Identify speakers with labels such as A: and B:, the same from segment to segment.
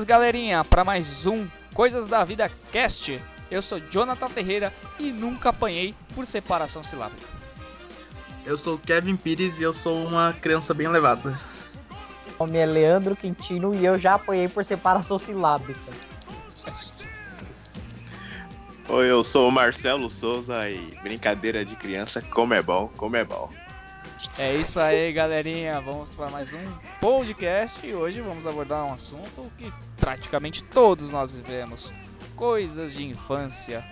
A: Bem-vindos, galerinha, para mais um Coisas da Vida Cast. Eu sou Jonathan Ferreira e nunca apanhei por separação silábica.
B: Eu sou Kevin Pires e eu sou uma criança bem levada.
C: Meu nome é Leandro Quintino e eu já apanhei por separação silábica.
D: Oi, eu sou o Marcelo Souza e brincadeira de criança, como é bom, como é bom.
A: É isso aí, galerinha. Vamos para mais um podcast e hoje vamos abordar um assunto que praticamente todos nós vivemos: coisas de infância.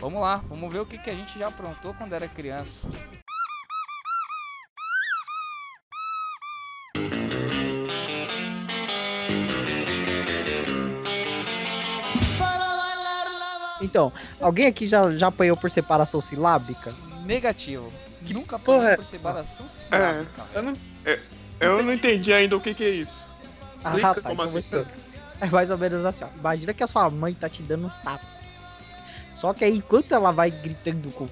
A: Vamos lá, vamos ver o que, que a gente já aprontou quando era criança.
C: Então, alguém aqui já, já apanhou por separação silábica?
A: Negativo. Nunca
B: porra é-
A: por separação silábica.
D: Eu não, eu, eu não entendi ainda o que, que é isso. Explica
C: Ah, tá,
D: como
C: então
D: assim.
C: É mais ou menos assim, ó. Imagina que a sua mãe tá te dando uns tapas. Só que aí, enquanto ela vai gritando com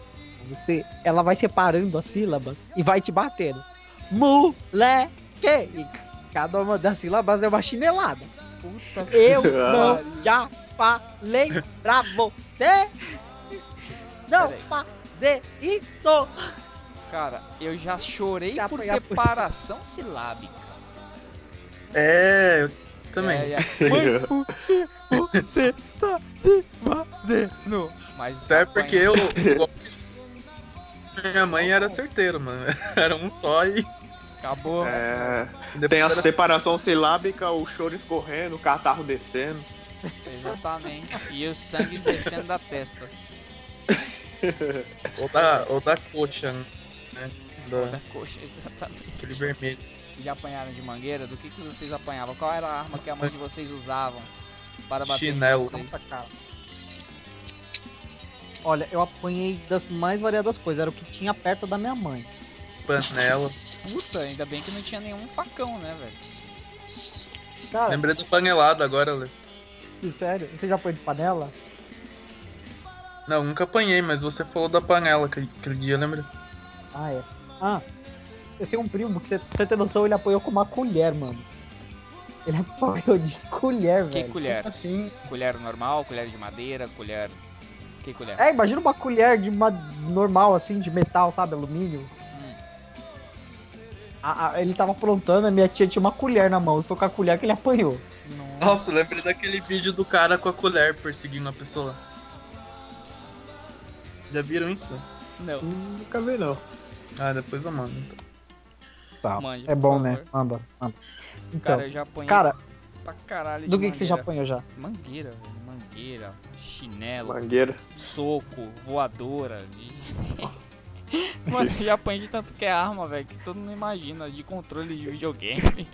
C: você, ela vai separando as sílabas e vai te batendo. Moleque! E cada uma das sílabas é uma chinelada.
A: Puta
C: Eu
A: que
C: não já falei pra você não fazer isso.
A: Cara, eu já chorei
C: Se
A: por
C: apanhar por-
A: separação silábica.
B: É, eu também.
A: É, é. Você tá me batendo? Mas
B: Sabe
A: apanhar-
B: porque eu. Minha mãe era certeira, mano. Era um só e
A: Acabou.
D: É, tem a
B: era...
D: separação silábica, o choro escorrendo, o catarro descendo.
A: Exatamente. E o sangue descendo da testa.
B: ou, da, ou da coxa, né? Da,
A: Da coxa, exatamente.
B: aquele vermelho.
A: Já apanharam de mangueira? Do que, que vocês apanhavam? Qual era a arma que a mãe de vocês usavam para bater
B: Chinelo.
A: vocês?
C: Olha, eu apanhei das mais variadas coisas. Era o que tinha perto da minha mãe.
B: Panela.
A: Puta, ainda bem que não tinha nenhum facão, né, velho?
C: Cara,
B: Lembrei do panelado agora, Lê.
C: sério, você já apanhou de panela?
B: Não, nunca apanhei, mas você falou da panela aquele, aquele dia, lembra?
C: Ah, é. Ah, eu tenho um primo que você, tem noção, ele apanhou com uma colher, mano. Ele apanhou de colher,
A: Que
C: velho.
A: colher?
B: Assim.
A: Colher normal, colher de madeira, colher. Que colher?
C: É, imagina uma colher de uma normal, assim, de metal, sabe? Alumínio.
A: Hum.
C: A- a- ele tava aprontando, a minha tia tinha uma colher na mão. Foi com a colher que ele apanhou.
A: Nossa.
B: Nossa, lembrei daquele vídeo do cara com a colher perseguindo a pessoa. Já viram isso?
A: Não.
C: Nunca vi, não.
B: Ah, depois eu mando. Então.
C: Tá.
A: Mande,
C: É bom,
A: favor.
C: né? Manda, manda. Então,
A: Cara, eu já apanhei
C: cara
A: pra caralho de
C: do que, que você já apanhou já?
A: Mangueira, velho. Mangueira, chinelo,
D: Mangueira.
A: soco, voadora. de- Mano, eu já apanhei de tanto que é arma, velho, que todo mundo imagina, de controle de videogame.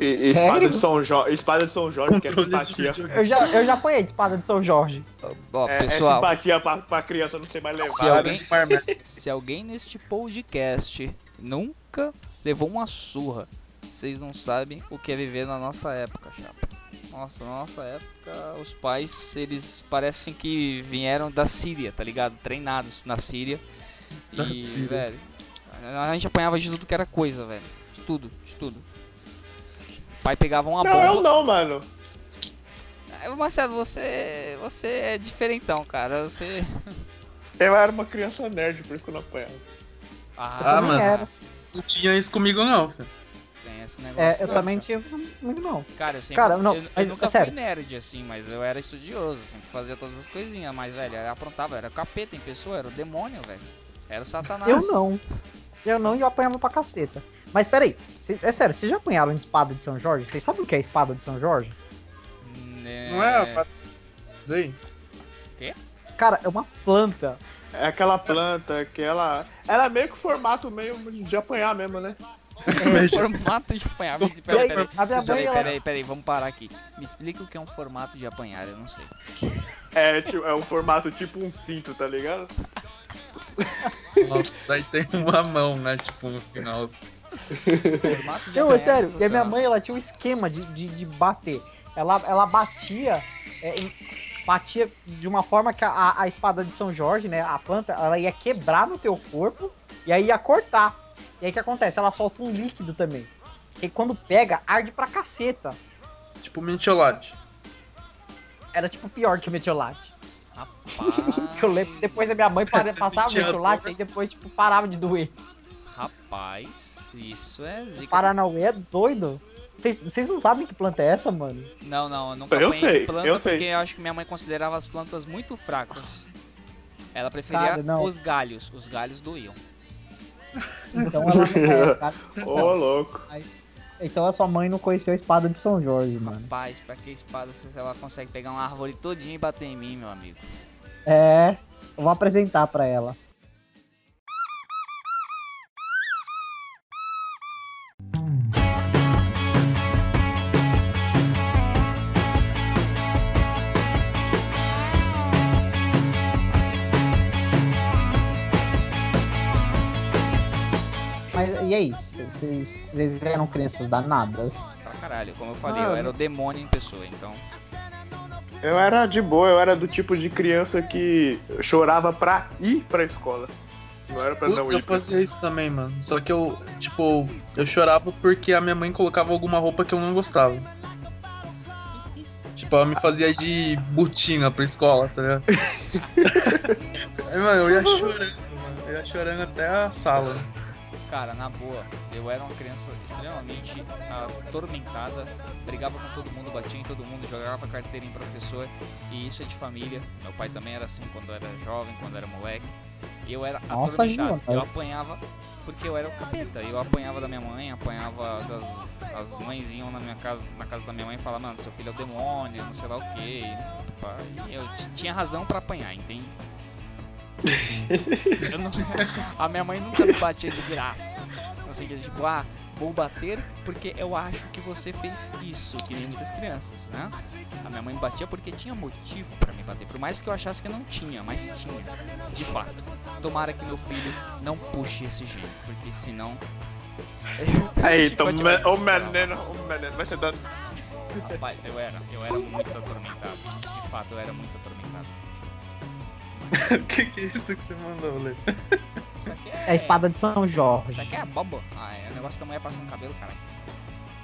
D: E, espada, de São jo espada de São Jorge, que é simpatia.
C: Eu já, eu já apanhei de espada de São Jorge.
A: Ó,
D: É, é
A: pessoal,
D: simpatia pra, pra criança não ser mais
A: Se
D: levada.
A: alguém-
B: de marmita.
A: se alguém neste podcast nunca levou uma surra, vocês não sabem o que é viver na nossa época, chapa. Nossa, na nossa época, os pais, eles parecem que vieram da Síria, tá ligado? Treinados na Síria.
B: Da
A: e,
B: Síria.
A: velho, a gente apanhava de tudo que era coisa, velho. De tudo, de tudo. Pai pegava uma
D: Não, eu
A: bomba.
D: não, mano.
A: É, Marcelo, você. Você é diferentão, cara. Você.
D: Eu era uma criança nerd, por isso que eu não apanhava.
B: Ah,
C: também
B: mano.
C: era.
B: Não tinha isso comigo, não. filho.
A: Tem esse
C: É,
A: negócio.
C: eu também tinha muito não.
A: Cara, eu sempre.
C: Cara, não,
A: eu, eu nunca
C: sério.
A: fui nerd, assim, mas eu era estudioso, sempre fazia todas as coisinhas, mas, velho, eu aprontava, era capeta em pessoa, era o demônio, velho. Era o satanás.
C: Eu não. Eu não e eu apanhava pra caceta. Mas peraí, cê- é sério, vocês já apanharam de espada de São Jorge? Vocês sabem o que é espada de São Jorge?
A: É...
B: Não é? a- Isso aí?
C: Cara, é uma planta.
D: É aquela planta que ela. Ela é meio que o formato meio de apanhar mesmo, né?
A: É formato de apanhar.
C: Aí,
A: Peraí, peraí,
C: a minha mãe,
A: peraí,
C: ela-
A: peraí, peraí, vamos parar aqui. Me explica o que é um formato de apanhar, eu não sei.
D: É, tipo, é um formato tipo um cinto, tá ligado?
B: Nossa, daí tem uma mão, né? Tipo, no final.
C: Não, é sério. E a minha mãe, ela tinha um esquema de, de, de bater. Ela, ela batia. é, em- batia de uma forma que a, a espada de São Jorge, né? A planta, ela ia quebrar no teu corpo e aí ia cortar. E aí o que acontece? Ela solta um líquido também. Que quando pega, arde pra caceta.
B: Tipo mentiolate.
C: Era tipo pior que o metiolate.
A: Rapaz.
C: Eu lembro que depois a minha mãe passava metiolate e depois, tipo, parava de doer.
A: Rapaz, isso é zica.
C: Paranauê é doido. Vocês- Vocês não sabem que planta é essa, mano?
A: Não, não, eu nunca
D: Eu sei,
A: planta
D: eu sei.
A: porque eu acho que minha mãe considerava as plantas muito fracas. Ela preferia
C: Cara, não.
A: os galhos. Os galhos doíam.
C: Então ela não é.
D: Ô, louco.
C: Mas- Então a sua mãe não conheceu a espada de São Jorge, mano.
A: Rapaz, pra que espada se ela consegue pegar uma árvore todinha e bater em mim, meu amigo?
C: É, eu vou apresentar pra ela. Vocês vocês eram crianças danadas?
A: Pra caralho, como eu falei,
C: Ah,
A: eu era o demônio em pessoa, então.
D: Eu era de boa, eu era do tipo de criança que chorava pra ir pra escola. Não era pra
B: Putz,
D: não
B: eu
D: ir. pra-
B: fazia isso também, mano. Só que eu, tipo, eu chorava porque a minha mãe colocava alguma roupa que eu não gostava. Tipo, ela me fazia de botina pra escola, tá ligado? Aí, mano, eu ia chorando, mano. Eu ia chorando até a sala.
A: Cara, na boa, eu era uma criança extremamente atormentada, brigava com todo mundo, batia em todo mundo, jogava carteira em professor, e isso é de família. Meu pai também era assim quando era jovem, quando era moleque. E eu era
C: Nossa,
A: atormentado. Eu
C: Jonas.
A: apanhava porque eu era o capeta. Eu apanhava da minha mãe, apanhava das as mães iam na minha casa, na casa da minha mãe e falavam, mano, seu filho é o demônio, não sei lá o que. Eu t- tinha razão pra apanhar, entende? Não- a minha mãe nunca me batia de graça. No sentido de, tipo, ah, vou bater porque eu acho que você fez isso, que nem muitas crianças, né? A minha mãe me batia porque tinha motivo pra me bater, por mais que eu achasse que não tinha, mas tinha, de fato. Tomara que meu filho não puxe esse gênio, porque senão.
D: Aí, então, o menino, o menino vai ser dando.
A: Rapaz, eu era, eu era muito atormentado. De fato, eu era muito atormentado.
B: O que, que é isso que você mandou, Lê?
A: Isso aqui
C: É a espada de São Jorge.
A: Isso aqui é bobo. Ah, é um negócio que a mulher passa no cabelo, caralho.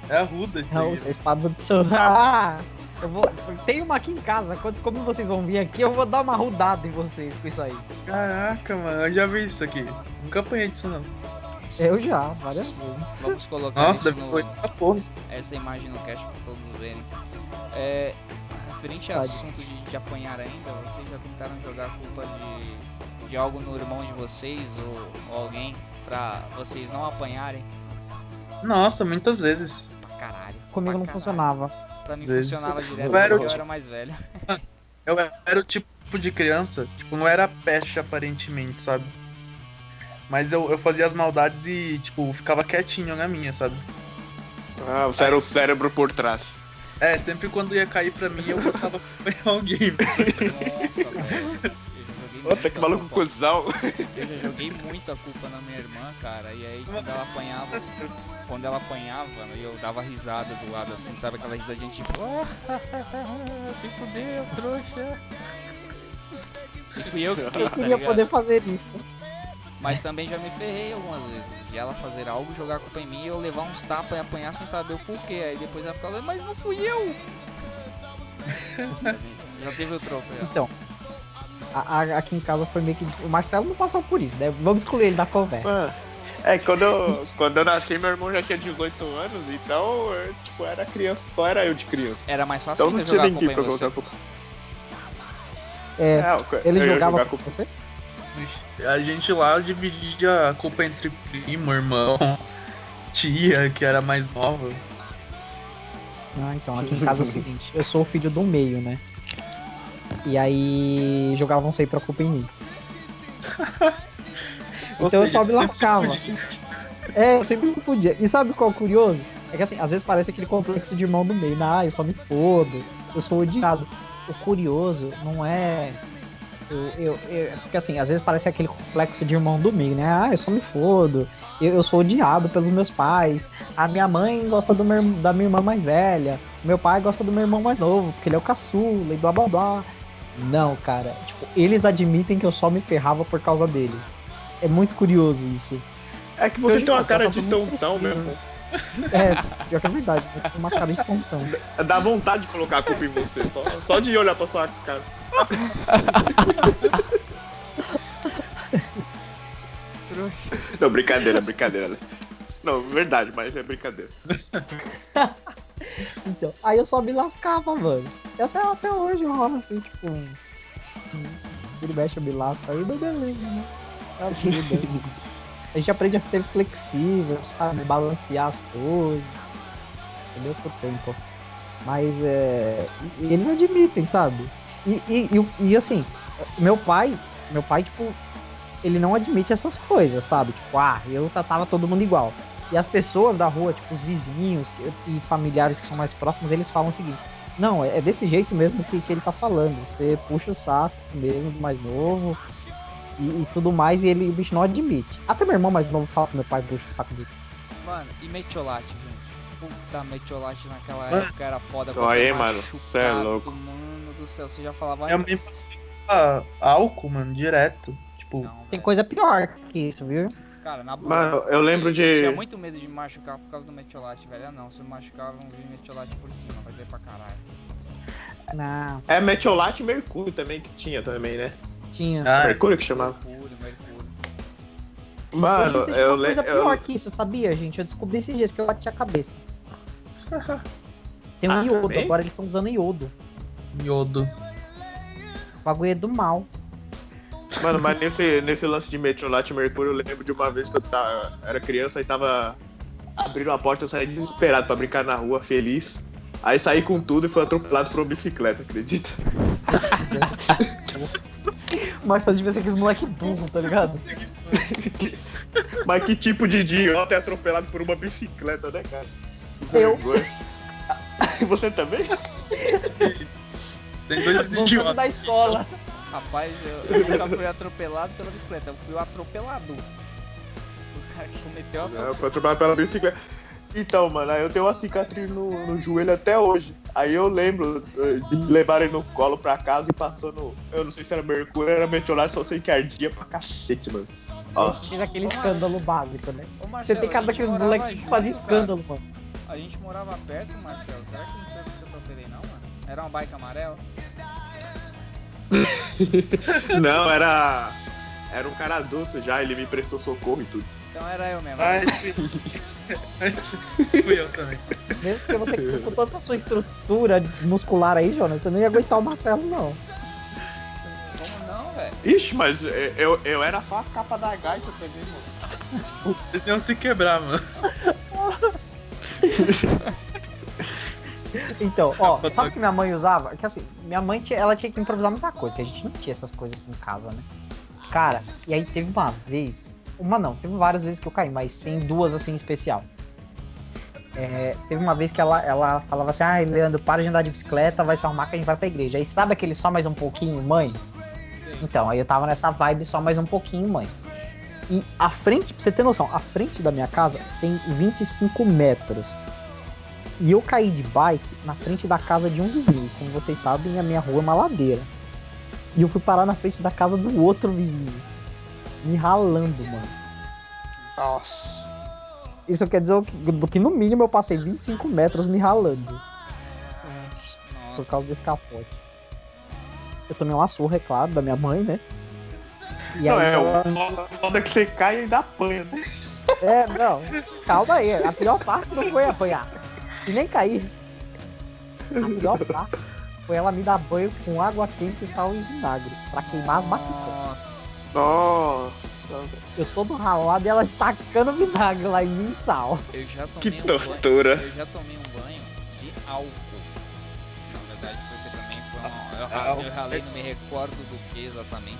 B: É a ruda isso
C: Não,
B: aí.
C: essa é a espada de São Ah, eu vou. Tem uma aqui em casa. Quando, como vocês vão vir aqui, eu vou dar uma rodada em vocês com isso aí.
B: Caraca, mano, eu já vi isso aqui. Nunca apanhei disso, não.
C: Eu já, várias vezes.
A: Vamos colocar
B: Nossa,
A: isso
B: deve
A: no,
B: foi a porra.
A: essa imagem no cast pra todos verem. É, referente a assunto de, de apanhar ainda, vocês já tentaram jogar a culpa de, de algo no irmão de vocês ou, ou alguém pra vocês não apanharem?
B: Nossa, muitas vezes.
A: Pra caralho.
C: Comigo
A: pra
C: não
A: caralho.
C: funcionava.
A: Pra mim
B: vezes
A: funcionava
B: eu
A: direto
B: era
A: porque
B: o
A: eu
B: tipo-
A: era mais velho.
B: Eu era o tipo de criança, tipo, não era peste aparentemente, sabe? Mas eu, eu fazia as maldades e, tipo, ficava quietinho na minha, sabe?
D: Ah, você era o cérebro por trás.
B: É, sempre quando ia cair pra mim, eu botava pra apanhar alguém.
A: Nossa, velho. Eu já joguei
D: Puta, que
A: muita
D: maluco
A: culpa.
D: cuzão.
A: Eu já joguei muita culpa na minha irmã, cara. E aí quando ela apanhava, quando ela apanhava, eu dava risada do lado assim, sabe aquela risadinha tipo, "Ah, se fudeu, trouxa. E fui eu que
C: Eu
A: fiz, tá
C: queria
A: ligado?
C: poder fazer isso.
A: Mas também já me ferrei algumas vezes. De ela fazer algo, jogar a culpa em mim e eu levar uns tapas e apanhar sem saber o porquê. Aí depois ela ficava, mas não fui eu! já teve o troco já.
C: Então, a- a- aqui em casa foi meio que. O Marcelo não passou por isso, né? Vamos excluir ele da conversa.
D: Mano, É, quando eu, quando eu nasci, meu irmão já tinha 18 anos, então, eu, tipo, era criança, só era eu de criança.
A: Era mais fácil
D: Então não tinha ninguém pra colocar a culpa.
C: É,
D: É, eu-
C: ele
D: eu
C: jogava
D: jogar
C: com você?
B: A gente lá dividia a culpa entre primo, irmão, tia, que era mais nova.
C: Ah, então, aqui em casa é o seguinte, eu sou o filho do meio, né? E aí jogavam sempre a culpa em mim. Então eu
B: seja,
C: só me lascava. É, eu sempre me podia. E sabe qual é o curioso? É que assim, às vezes parece aquele complexo de irmão do meio. né? Ah, eu só me fodo, eu sou odiado. O curioso não é. Eu, eu, eu- porque assim, às vezes parece aquele complexo de irmão do meio, né? Ah, eu só me fodo. Eu, eu sou odiado pelos meus pais. A minha mãe gosta do meu, da minha irmã mais velha. Meu pai gosta do meu irmão mais novo, porque ele é o caçula e blá blá blá. Não, cara. Tipo, eles admitem que eu só me ferrava por causa deles. É muito curioso isso.
D: É que você
C: Hoje
D: tem uma cara de tontão mesmo.
C: É, pior que é verdade, né? Tem uma cara de pontão.
D: Dá vontade de colocar a culpa em você, só, só de olhar pra sua cara. Não, brincadeira, brincadeira. Não, verdade, mas é brincadeira.
C: Então, aí eu só me lascava, mano. E até, até hoje rola assim, tipo. Ele mexe, eu me lasco aí, beleza, né? Bem. A gente aprende a ser flexível, sabe? Balancear as coisas. Entendeu? Com tempo. Mas é. Eles admitem, sabe? E, e, e, e, assim, meu pai, meu pai, tipo, ele não admite essas coisas, sabe? Tipo, ah, eu tratava todo mundo igual. E as pessoas da rua, tipo, os vizinhos e familiares que são mais próximos, eles falam o seguinte: Não, é é desse jeito mesmo que, que ele tá falando. Você puxa o saco mesmo do mais novo e, e tudo mais, e ele, o bicho não admite. Até meu irmão mais novo fala que meu pai puxa o saco dele.
A: Mano, e metiolate, gente? Puta, metiolate naquela época era foda
D: Olha aí, mano, cê é louco.
A: Mano do céu, você já falava.
B: Minha mãe passava álcool, mano, direto. Tipo,
A: Não,
C: Tem coisa pior que isso, viu?
A: Cara, na boa.
D: Mano, eu lembro
A: Eu tinha
D: de.
A: muito medo de me machucar por causa do metiolate, velho. Ah, não, se eu me machucar, vão vir metiolate por cima, vai doer pra caralho.
C: Não,
D: É metiolate e mercúrio também que tinha também, né?
C: tinha.
B: ah,
D: Mercúrio que chamava.
A: Mercúrio, mercúrio.
D: Mano,
C: Hoje
D: eu
C: uma coisa
D: lembro.
C: pior que isso, sabia, gente? Eu descobri esses dias que eu bati a cabeça. Tem um
D: Ah,
C: iodo,
D: também?
C: agora eles estão usando iodo.
B: Iodo.
C: O bagulho é do mal.
D: Mano, mas nesse, nesse lance de metiolate e mercúrio, eu lembro de uma vez que eu tava, era criança e tava abrindo a porta, eu saí desesperado pra brincar na rua, feliz. Aí saí com tudo e fui atropelado por uma bicicleta, acredita?
C: Mas só devia ser aqueles moleque burro, tá ligado?
D: Mas que tipo de idiota é atropelado por uma bicicleta, né, cara?
C: Eu.
D: Vergonha. Você também?
B: Tem dois idiotas.
C: da escola.
A: Rapaz, eu, eu nunca fui atropelado pela bicicleta, eu fui o atropelador. O cara que cometeu a
D: Não, foi atropelado pela bicicleta. Então, mano, aí eu tenho uma cicatriz no, no joelho até hoje. Aí eu lembro eh, de levar ele no colo pra casa e passou no. Eu não sei se era mercúrio, era metiolate, só sei que ardia pra cacete, mano. Nossa.
C: Teve aquele escândalo básico, né?
A: Ô,
C: Você
A: Marcelo,
C: tem
A: a
C: cada daqueles
A: morava
C: moleques que fazem
A: cara.
C: escândalo, mano.
A: A gente morava perto, Marcelo. Será que não foi porque eu atropelei, não, mano? Era uma bike amarela?
D: Não, era. Era um cara adulto já, ele me prestou socorro e tudo.
A: Então era eu mesmo.
B: Ah, esse... fui eu também.
C: Mesmo que você com toda a sua estrutura muscular aí, Jonas, você não ia aguentar o Marcelo, não.
A: Como não, velho?
D: Ixi, mas eu, eu era só a capa da gaita também, mano.
B: Eles iam se quebrar, mano.
C: Então, ó, sabe o que minha mãe usava? Que assim, minha mãe tinha, ela tinha que improvisar muita coisa, que a gente não tinha essas coisas aqui em casa, né? Cara, e aí teve uma vez, uma não, teve várias vezes que eu caí, mas tem duas assim em especial. É, teve uma vez que ela, ela falava assim, ai, Leandro, para de andar de bicicleta, vai se arrumar que a gente vai pra igreja. Aí sabe aquele só mais um pouquinho, mãe?
A: Sim.
C: Então, aí eu tava nessa vibe só mais um pouquinho, mãe. E a frente, pra você ter noção, a frente da minha casa tem 25 metros. E eu caí de bike na frente da casa de um vizinho. Como vocês sabem, a minha rua é uma ladeira. E eu fui parar na frente da casa do outro vizinho. Me ralando, mano.
D: Nossa.
C: Isso quer dizer que, do que no mínimo eu passei 25 metros me ralando. Por
A: Nossa.
C: causa desse capote. Eu tomei uma surra, é claro, da minha mãe, né? E
D: Não, é,
C: ela-
D: o foda- foda que você cai e ainda apanha, né?
C: É, não. Calma aí. A pior parte não foi apanhar. E nem cair. A pior parte foi ela me dar banho com água quente, sal e vinagre. Pra queimar as batucas.
A: Nossa.
D: Nossa.
C: Eu todo ralado e ela tacando vinagre lá em mim e sal.
A: Eu já
D: Que
A: tomei um banho.
D: tortura.
A: Eu já tomei um banho de álcool. Na verdade, porque também foi uma. Eu, ralei, eu ralei, não me recordo do que exatamente.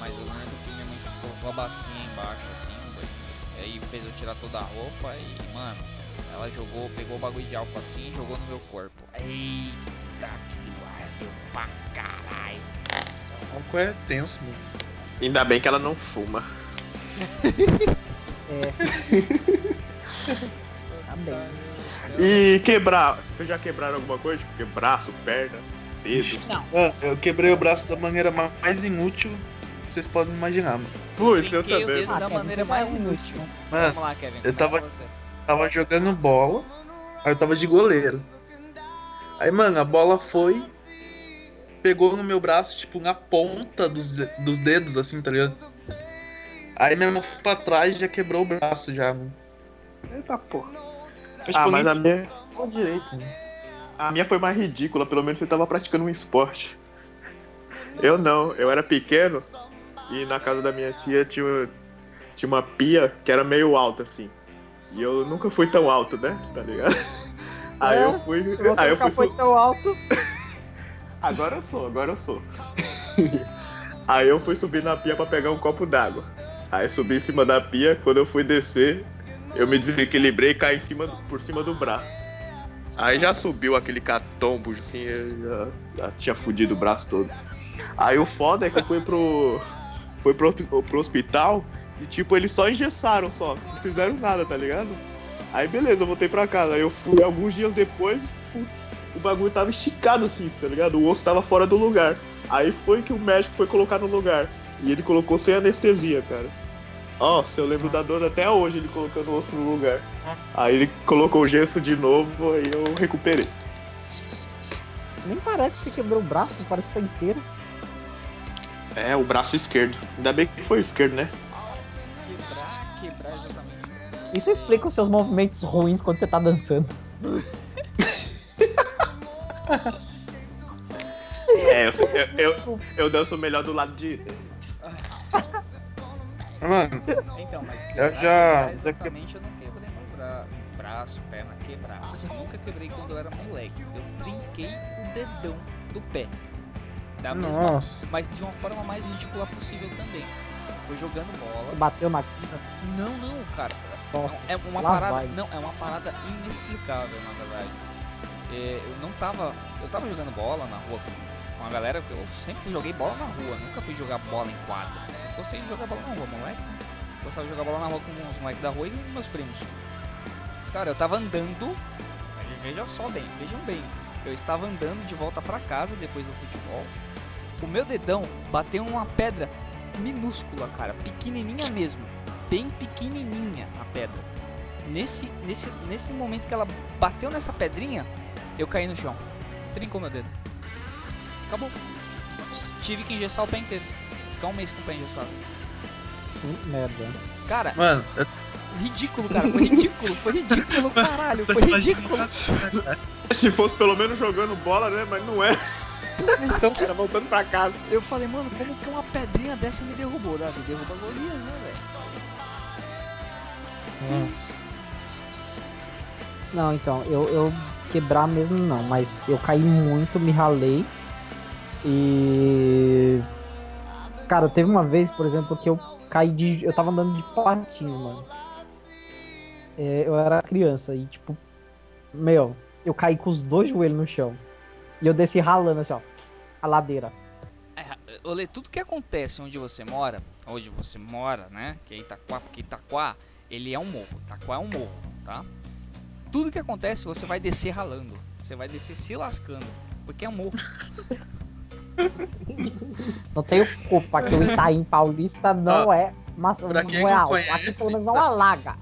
A: Mas eu lembro que minha mãe colocou a bacinha embaixo, assim, banho. E aí fez eu tirar toda a roupa e, mano, ela jogou, pegou o bagulho de álcool assim e jogou no meu corpo. Eita, que doeu pra caralho.
B: Álcool é tenso, mano.
D: Ainda bem que ela não fuma.
C: Tá bem.
D: E quebrar. Vocês já quebraram alguma coisa? Tipo, braço, perna, dedo?
B: Mano, eu quebrei o braço da maneira ma- mais inútil que vocês podem imaginar, mano.
D: Putz, eu
A: o
D: também.
A: dedo
C: Ah,
A: da
C: Kevin,
A: maneira
C: é
A: mais inútil.
B: Mano,
A: Vamos lá, Kevin.
B: eu tava-
A: você.
B: Tava jogando bola, aí eu tava de goleiro. Aí, mano, a bola foi, pegou no meu braço, tipo, na ponta dos, dos dedos, assim, tá ligado? Aí minha mão foi pra trás e já quebrou o braço já, mano.
D: Eita porra.
B: Que
D: Ah, mas
B: nem
D: a minha,
B: direito, mano.
D: a minha foi mais ridícula, pelo menos você tava praticando um esporte. Eu não, eu era pequeno e na casa da minha tia tinha, tinha uma pia que era meio alta assim. E eu nunca fui tão alto, né? Tá ligado? Aí
C: É,
D: eu fui.
C: Você
D: Aí eu fui.
C: foi tão alto.
D: Agora eu sou, agora eu sou. Aí eu fui subir na pia pra pegar um copo d'água. Aí subi em cima da pia, quando eu fui descer, eu me desequilibrei e caí em cima, por cima do braço. Aí já subiu aquele catombo, assim, eu já, já tinha fudido o braço todo. Aí o foda é que eu fui pro. Fui pro, pro hospital e tipo, eles só engessaram só, não fizeram nada, tá ligado? Aí beleza, eu voltei pra casa. Aí eu fui alguns dias depois, o, o bagulho tava esticado assim, tá ligado? O osso tava fora do lugar. Aí foi que o médico foi colocar no lugar. E ele colocou sem anestesia, cara. Nossa, eu lembro da dor até hoje, ele colocando o osso no lugar. Aí ele colocou o gesso de novo, aí eu recuperei.
C: Nem parece que você quebrou o braço, parece que tá inteiro.
D: É, o braço esquerdo. Ainda bem que foi o esquerdo, né?
C: Isso explica os seus movimentos ruins quando você tá dançando.
D: É, eu, eu, eu, eu danço melhor do lado de.
B: Mano,
A: Então, mas
B: Eu
A: quebrar,
B: já-
A: exatamente eu não quebrei meu bra... braço, perna, quebrar. Eu nunca quebrei quando eu era moleque. Eu trinquei o dedão do pé. Da mesma
B: nossa.
A: mas de uma forma mais ridícula possível também. Foi jogando bola.
C: bateu na quina.
A: Não, não, cara. É uma
C: lá
A: parada.
C: vai.
A: Não, é uma parada inexplicável, na verdade. É, eu não tava. Eu tava jogando bola na rua com uma galera que eu sempre joguei bola na rua, nunca fui jogar bola em quadra. Eu sempre gostei de jogar bola na rua, moleque. Gostava de jogar bola na rua com os moleques da rua e meus primos. Cara, eu tava andando. Veja só bem, vejam bem. Eu estava andando de volta pra casa depois do futebol. O meu dedão bateu uma pedra minúscula, cara, pequenininha mesmo, bem pequenininha pedra. Nesse, nesse, nesse momento que ela bateu nessa pedrinha, eu caí no chão. Trincou meu dedo. Acabou. Tive que engessar o pé inteiro. Ficar um mês com o pé engessado.
C: Que merda.
A: Cara,
B: Mano, eu
A: ridículo, cara. Foi ridículo. Foi ridículo, caralho. Foi ridículo.
D: Se fosse pelo menos jogando bola, né? Mas não é. Então, cara, voltando pra casa.
A: Eu falei, mano, como que uma pedrinha dessa me derrubou, Davi? Derruba Golias, né, velho?
C: Não, então, eu, eu quebrar mesmo não, mas eu caí muito, me ralei. E. Cara, teve uma vez, por exemplo, que eu caí de. Eu tava andando de patins, mano. É, eu era criança e, tipo. Meu, eu caí com os dois joelhos no chão. E eu desci ralando assim, ó. A ladeira.
A: Olê, tudo que acontece onde você mora, onde você mora, né? Que é Itaquá, porque Itaquá, ele é um morro. Itaquá é um morro, tá? Tudo que acontece, você vai descer ralando. Você vai descer se lascando. Porque é um morro.
C: Não tenho culpa que o Itaim Paulista não é. Mas
B: pra quem
C: não é
B: não
C: alto.
B: conhece,
C: Aqui pelo menos não
B: tá-
C: alaga.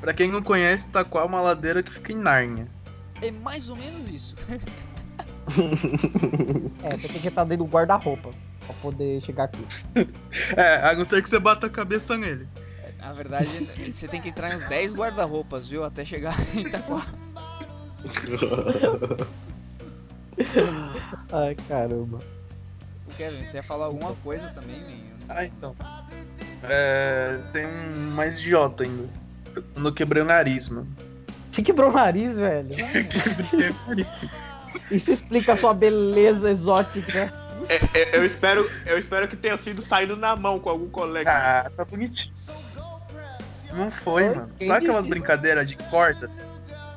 B: pra quem não conhece, Itaquá é uma ladeira que fica em Nárnia.
A: É mais ou menos isso.
C: É, você tem que estar dentro do guarda-roupa pra poder chegar aqui.
B: É, a não ser que você bata a cabeça nele.
A: Na verdade, você tem que entrar em uns 10 guarda-roupas, viu? Até chegar em Itaquá.
C: Ai, caramba.
A: O Kevin, você ia falar alguma coisa também, menino?
B: Ah, então. É, tem um mais idiota ainda. Quando eu quebrei o nariz, mano.
C: Você quebrou o nariz, velho? Isso explica a sua beleza exótica.
D: É, é, eu, espero, eu espero que tenha sido saído na mão com algum colega.
B: Ah, tá bonitinho. Não foi,
C: Oi?
B: mano.
C: Quem
B: Sabe aquelas
C: isso?
B: brincadeiras de corda?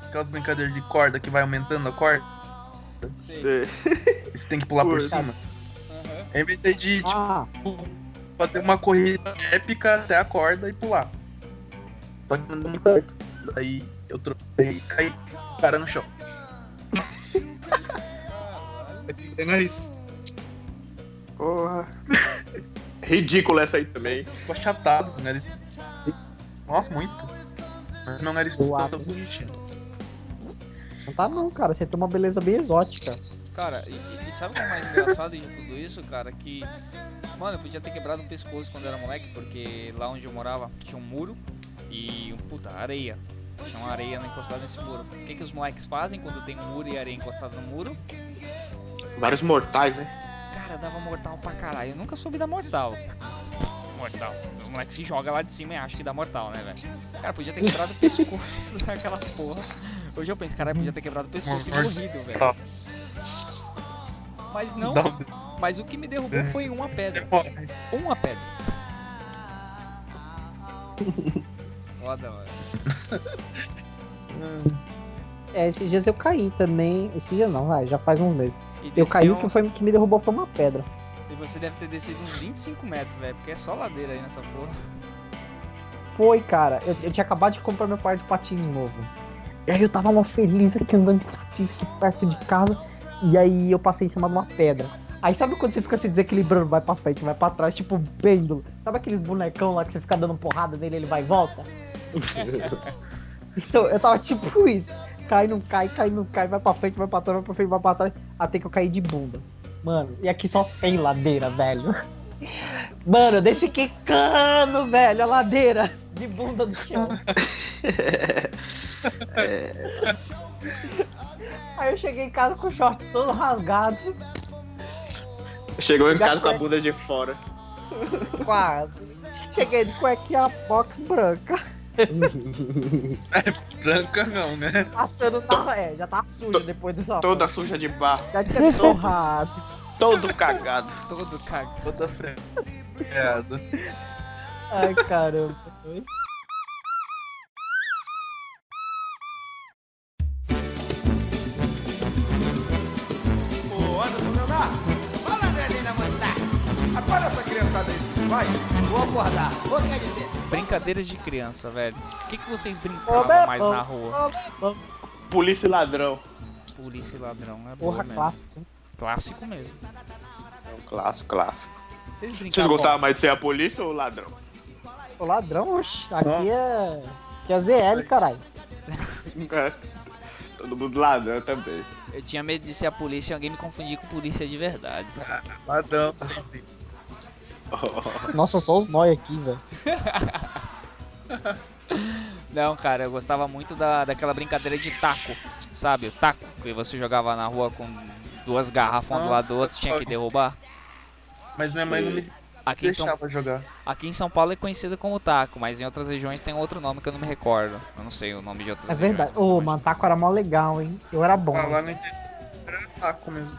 B: Aquelas brincadeiras de corda que vai aumentando a corda?
D: É.
B: E você tem que pular por
D: Putz.
B: cima.
A: Aham.
B: Eu inventei de tipo,
C: Ah,
B: fazer uma corrida épica até a corda e pular. Só que não deu muito certo. Daí eu tropei e caí com o cara no chão. O nariz.
D: Porra. Ridículo essa aí também.
B: Ficou achatado nariz. Nossa, muito. Mas não era isso
C: Boa.
B: tão bonitinho.
C: Não tá não, cara. Você tem uma beleza bem exótica.
A: Cara, e, e sabe o que é mais engraçado de tudo isso, cara? Que, mano, eu podia ter quebrado o pescoço quando era moleque, porque lá onde eu morava tinha um muro e, um puta, areia. Tinha uma areia encostada nesse muro. O que, que os moleques fazem quando tem um muro e areia encostada no muro?
D: Vários mortais, né?
A: Cara, dava mortal pra caralho. Eu nunca soube dar mortal. Mortal. Os moleques se jogam lá de cima e acham que dá mortal, né, velho? Cara, podia ter quebrado o pescoço daquela porra. Hoje eu penso, cara, podia ter quebrado o pescoço e morrido, velho.
B: Tá.
A: Mas não, mas o que me derrubou foi uma pedra. Uma pedra. Foda, mano.
C: É, esses dias eu caí também. Esses dias não, vai, já faz uns meses. Eu caí, o que foi que me derrubou foi uma pedra.
A: E você deve ter descido uns 25 metros, velho, porque é só ladeira aí nessa porra.
C: Foi, cara. Eu, eu tinha acabado de comprar meu par de patins novo. E aí eu tava mó feliz aqui andando de patins aqui perto de casa. E aí eu passei em cima de uma pedra. Aí sabe quando você fica se desequilibrando, vai pra frente, vai pra trás, tipo um pêndulo? Sabe aqueles bonecão lá que você fica dando porrada nele ele vai e volta? então, eu tava tipo isso. Cai, não cai, cai, não cai, vai pra frente, vai pra trás, vai pra frente, vai pra trás. Até que eu caí de bunda. Mano, e aqui só tem ladeira, velho. Mano, eu desci quicando, velho, a ladeira de bunda do chão. Aí eu cheguei em casa com o short todo rasgado,
D: Chegou em casa com a bunda de fora.
C: quase. Cheguei de cuequinha box branca,
B: Branca não, né?
C: passando na. É, já tava suja depois dessa.
D: Toda suja de barro,
C: Já tinha torrado.
D: todo cagado.
A: Todo cagado.
B: Toda freada.
C: Ai, caramba.
E: Ô Anderson Leonardo, fala Andrezinho da Mostarda. Acorda essa criançada aí, vai. Vou acordar, vou quer dizer.
A: Brincadeiras de criança, velho. O que, que vocês brincavam mais na rua?
D: Polícia e ladrão.
A: Polícia e ladrão, é boa
C: Porra,
A: mesmo.
C: clássico.
A: Clássico mesmo.
D: É um clássico, clássico.
A: Vocês
D: Vocês
A: brincavam...
D: gostavam mais de ser a polícia ou o ladrão?
C: O ladrão, oxe, aqui é. Aqui é ZL, caralho.
D: É. Todo mundo ladrão também.
A: Eu tinha medo de ser a polícia e alguém me confundir com polícia de verdade.
B: Ladrão sempre.
C: Nossa, só os nóia aqui, velho.
A: Não, cara, eu gostava muito da, daquela brincadeira de taco, sabe? O taco que você jogava na rua com duas garrafas um do lado do outro, tinha que derrubar.
B: Mas minha mãe não me
A: Aqui em, São,
B: deixava jogar.
A: aqui em São Paulo é conhecido como taco, mas em outras regiões tem outro nome que eu não me recordo. Eu não sei o nome de outras
C: É
A: regiões.
C: verdade.
A: mas
C: Ô,
A: eu
C: mano, taco era mó legal, hein? Eu era bom.
B: Ah, lá no interior era taco mesmo.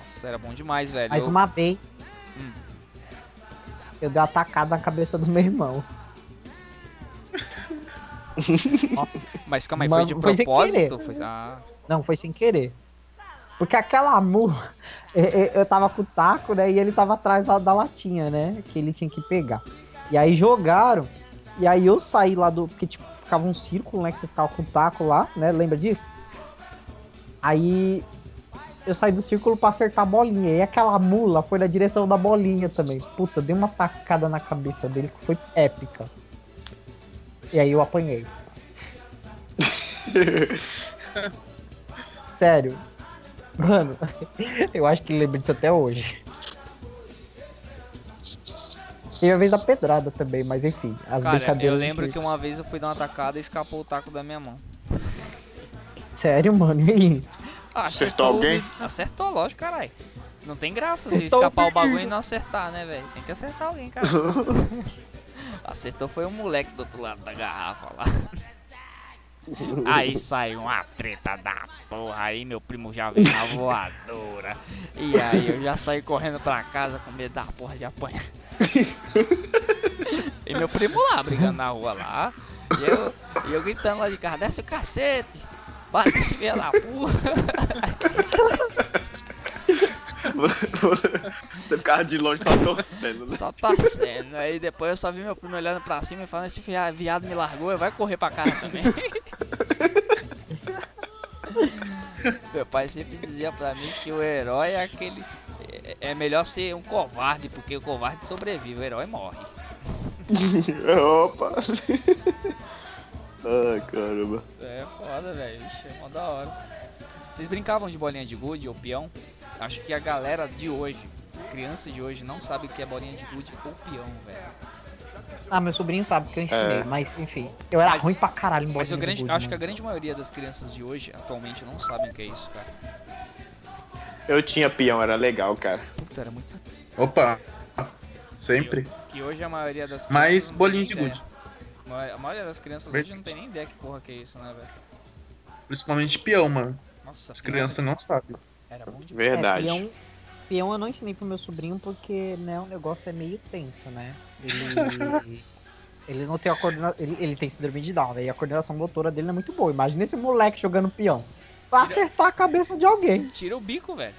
A: Nossa, era bom demais, velho.
C: Mas
A: Eu-
C: uma vez.
A: Hum.
C: Eu dei uma tacada na cabeça do meu irmão.
A: Mas calma aí,
C: Mano,
A: foi de
C: foi
A: propósito? Foi... Ah,
C: Não, foi sem querer. Porque aquela mula. é, Eu tava com o taco, né? E ele tava atrás da, da latinha, né? Que ele tinha que pegar. E aí jogaram. E aí eu saí lá do. Porque, tipo, ficava um círculo, né? Que você ficava com o taco lá, né? Lembra disso? Aí eu saí do círculo pra acertar a bolinha. E aquela mula foi na direção da bolinha também. Puta, dei uma tacada na cabeça dele que foi épica. E aí eu apanhei. Sério. Mano, eu acho que ele lembra disso até hoje. Teve a vez da pedrada também, mas enfim, as
A: cara,
C: brincadeiras.
A: eu lembro
C: de-
A: que uma vez eu fui dar uma tacada e escapou o taco da minha mão.
C: Sério, mano, e aí?
A: Ah,
D: Acertou alguém?
A: Acertou, lógico, caralho. Não tem graça se
C: Então,
A: escapar o bagulho e não acertar, né, velho? Tem que acertar alguém, cara. Acertou foi um moleque do outro lado da garrafa lá. Aí saiu uma treta da porra, aí meu primo já veio na voadora. E aí eu já saí correndo pra casa com medo da porra de apanhar. E meu primo lá, brigando na rua lá. E eu, e eu gritando lá de casa, desce o cacete! Bate esse filho da porra!
D: Você ficava de longe só torcendo, né?
A: Só tá sendo. Aí depois eu só vi meu primo olhando pra cima e falando, esse viado me largou, vai correr pra casa também. meu pai sempre dizia pra mim que o herói é aquele. é- É melhor ser um covarde, porque o covarde sobrevive, o herói morre.
D: Opa! Ai, caramba.
A: É foda, velho. Ixi, é mó da hora. Vocês brincavam de bolinha de gude ou peão? Acho que a galera de hoje, criança de hoje, não sabe o que é bolinha de gude ou peão, velho.
C: Ah, meu sobrinho sabe que eu ensinei,
D: É.
C: mas enfim. Eu era
A: Mas-
C: ruim pra caralho em
A: Mas
C: bolinha
A: o grande,
C: de gude,
A: acho que a
C: mano.
A: grande maioria das crianças de hoje atualmente não sabem o que é isso, cara.
D: Eu tinha peão, era legal, cara.
A: Puta, era muito.
B: Opa. Sempre.
A: Que hoje a maioria das crianças.
B: Mas bolinha de
A: ideia.
B: gude.
A: A maioria das crianças hoje não tem nem ideia que porra que é isso, né, velho?
B: Principalmente peão, mano.
A: Nossa,
B: As crianças não sabem.
A: Era bom demais.
D: Verdade.
C: É, peão, peão eu não ensinei pro meu sobrinho porque, né, o negócio é meio tenso, né? Ele. ele não tem a coordenação. Ele, ele tem síndrome de Down, né? E a coordenação motora dele não é muito boa. Imagina esse moleque jogando peão. Vai
A: Tira-
C: acertar a cabeça de alguém.
A: Tira o bico, velho.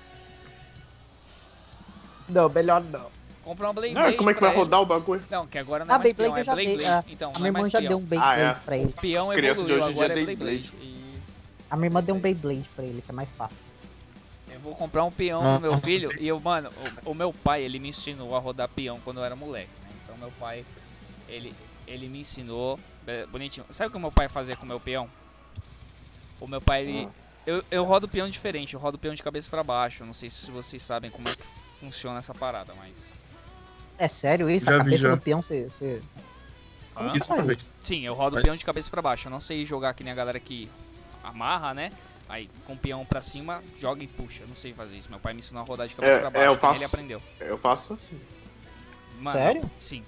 C: Não, melhor não.
A: Compra uma Blade
D: Não, como é que vai
A: ele.
D: rodar o bagulho?
A: Não, que agora não é
C: Ah,
A: mais peão, é
C: eu já dei,
A: Beyblade.
C: é.
A: Então,
C: A
A: não
C: minha
A: é
C: irmã
A: mais
C: já
A: peão.
C: deu um Beyblade
D: Ah, é.
C: pra
A: O
C: ele.
A: peão
D: As crianças de
A: evoluiu,
D: hoje em dia
A: agora é
D: é
A: Beyblade. E
C: A minha irmã deu um Beyblade pra ele, que é mais fácil.
A: eu vou comprar um peão pro meu filho. E eu, mano, o, o meu pai, ele me ensinou a rodar peão quando eu era moleque, né? Então meu pai, ele, ele me ensinou, é, bonitinho. Sabe o que o meu pai fazia com o meu peão? O meu pai, ele... Eu, eu rodo peão diferente, eu rodo peão de cabeça pra baixo. Não sei se vocês sabem como é que funciona essa parada, mas...
C: É sério isso?
B: Já
C: a
B: vi,
C: cabeça
B: já.
C: do peão você. você-
A: Hã?
B: Isso uma vez.
A: Sim, eu rodo o
B: Mas-
A: peão de cabeça pra baixo. Eu não sei jogar que nem a galera que amarra, né? Aí com o peão pra cima, joga e puxa. Eu não sei fazer isso. Meu pai me ensinou a rodar de cabeça
D: É,
A: pra
D: é,
A: baixo,
D: eu
A: que nem
D: faço-
A: ele aprendeu.
D: Eu faço assim.
A: Mano,
C: Sério?
A: Sim.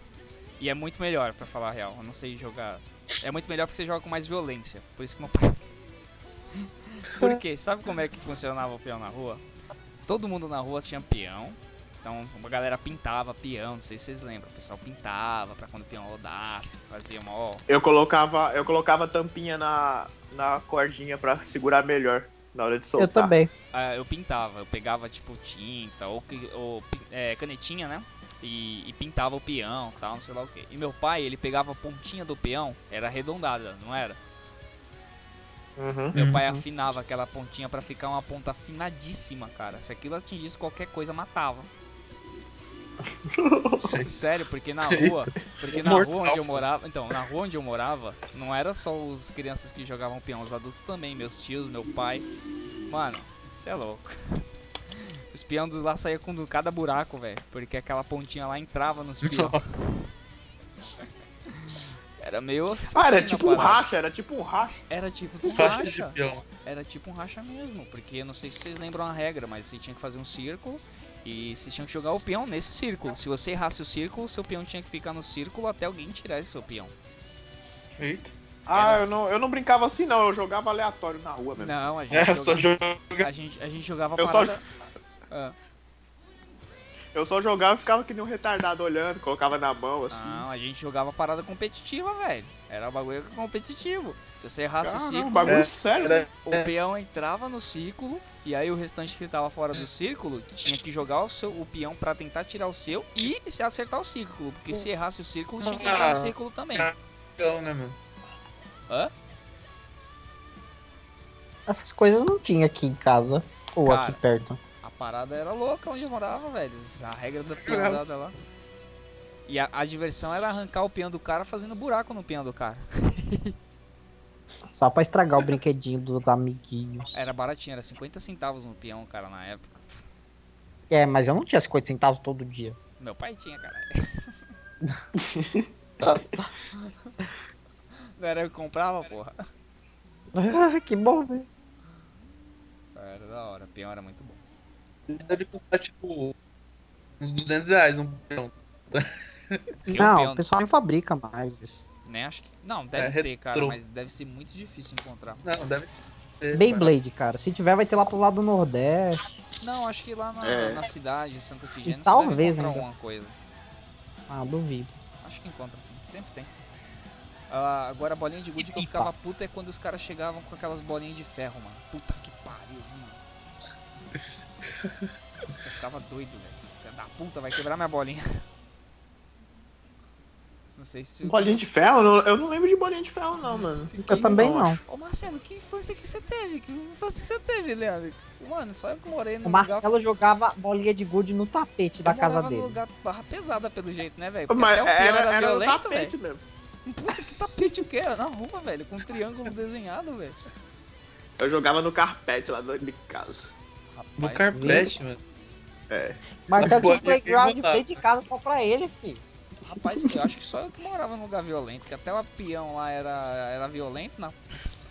A: E é muito melhor, pra falar a real. Eu não sei jogar. É muito melhor porque você joga com mais violência. Por isso que meu pai. Por quê? Sabe como é que funcionava o peão na rua? Todo mundo na rua tinha peão. Então a galera pintava peão, não sei se vocês lembram. O pessoal pintava pra quando o peão rodasse, fazia mó.
D: Eu colocava, eu colocava tampinha na, na cordinha pra segurar melhor na hora de soltar.
C: Eu também.
A: Ah, eu pintava, eu pegava tipo tinta ou, ou é, canetinha, né? E, e pintava o peão, tal, não sei lá o que. E meu pai, ele pegava a pontinha do peão, era arredondada, não era?
D: Uhum.
A: Meu pai
C: Uhum.
A: afinava aquela pontinha pra ficar uma ponta afinadíssima, cara. Se aquilo atingisse qualquer coisa, matava. Sério, porque na rua, porque na rua onde eu morava, então, na rua onde eu morava, não era só os crianças que jogavam peão, os adultos também, meus tios, meu pai. Mano, você é louco. Os peão dos lá saía com cada buraco, velho, porque aquela pontinha lá entrava nos peão. Era meio
D: Ah, era tipo um racha, era tipo um racha.
A: Era tipo um racha.
B: peão.
A: Era tipo um racha mesmo, porque não sei se vocês lembram a regra, mas você tinha que fazer um círculo e vocês tinham que jogar o peão nesse círculo. Se você errasse o círculo, seu peão tinha que ficar no círculo até alguém tirar esse seu peão.
B: Eita.
D: Ah,
A: Era
D: eu não, eu não brincava assim não, eu jogava aleatório na rua mesmo.
A: Não, a gente,
B: É, só
A: jogava,
B: joga.
A: a gente, a gente jogava
D: Eu só-
A: parada... Ah,
D: Eu só jogava e ficava que nem um retardado olhando, colocava na mão assim.
A: não, a gente jogava parada competitiva, velho. Era um bagulho competitivo. Se você errasse o
D: Caramba,
A: círculo,
D: bagulho
B: É,
D: sério.
B: Era,
A: o peão entrava no círculo e aí o restante que tava fora do círculo tinha que jogar o, seu, o peão pra tentar tirar o seu e se acertar o círculo, porque se errasse o círculo tinha que entrar no círculo também.
B: peão, né, mano?
A: Hã?
C: Essas coisas não tinha aqui em casa. Ou
A: Cara.
C: aqui perto.
A: A parada era louca onde eu morava, velho. A regra da peãozada lá. E a, a diversão era arrancar o peão do cara fazendo buraco no peão do cara.
C: Só pra estragar o brinquedinho dos amiguinhos.
A: Era baratinho, era 50 centavos no peão, cara, na época.
C: É, mas eu não tinha 50 centavos todo dia.
A: Meu pai tinha, cara. Não era eu que comprava, porra.
C: que bom, velho.
A: Era da hora, peão era muito bom.
B: Deve custar, tipo, uns 200 reais um peão.
A: Porque
C: Não, o pessoal não fabrica mais isso.
A: Né, acho que... Não, deve
B: É,
A: ter, cara,
B: retrô.
A: mas deve ser muito difícil encontrar.
B: Não, deve ter.
C: Beyblade, cara. Se tiver, vai ter lá pros lados do Nordeste.
A: Não, acho que lá na,
D: É.
A: na cidade, Santa deve
C: talvez
A: encontrar
C: ainda.
A: alguma coisa.
C: Ah, duvido.
A: Acho que encontra sim, sempre tem. Ah, agora a bolinha de gude que eu ficava puta é quando os caras chegavam com aquelas bolinhas de ferro, mano. Puta que pariu, mano. Você ficava doido, velho. Você da puta, vai quebrar minha bolinha. Não sei se.
D: Bolinha de ferro? Eu não, eu não lembro de bolinha de ferro não, mano.
C: Eu também
D: não.
A: Ô Marcelo, que infância que você teve? Que infância que você teve, Leandro? Mano, só eu que morei no
C: O
A: lugar.
C: Marcelo jogava bolinha de gude no tapete da
A: eu
C: casa
A: morava
C: dele.
A: no lugar barra pesada, pelo jeito, né, velho?
D: Mas
A: até o peão
D: era,
A: era,
D: era no
A: violento,
D: tapete
A: velho.
D: mesmo.
A: Puta que tapete o que era na rua, velho, com um triângulo desenhado, velho.
D: Eu jogava no carpete lá dentro de casa.
B: No
A: Rapaz,
B: carpete, mano.
D: É.
C: Marcelo tinha um playground feito de casa só pra ele, filho.
A: Rapaz, eu acho que só eu que morava no lugar violento, que até o peão lá era, era violento, na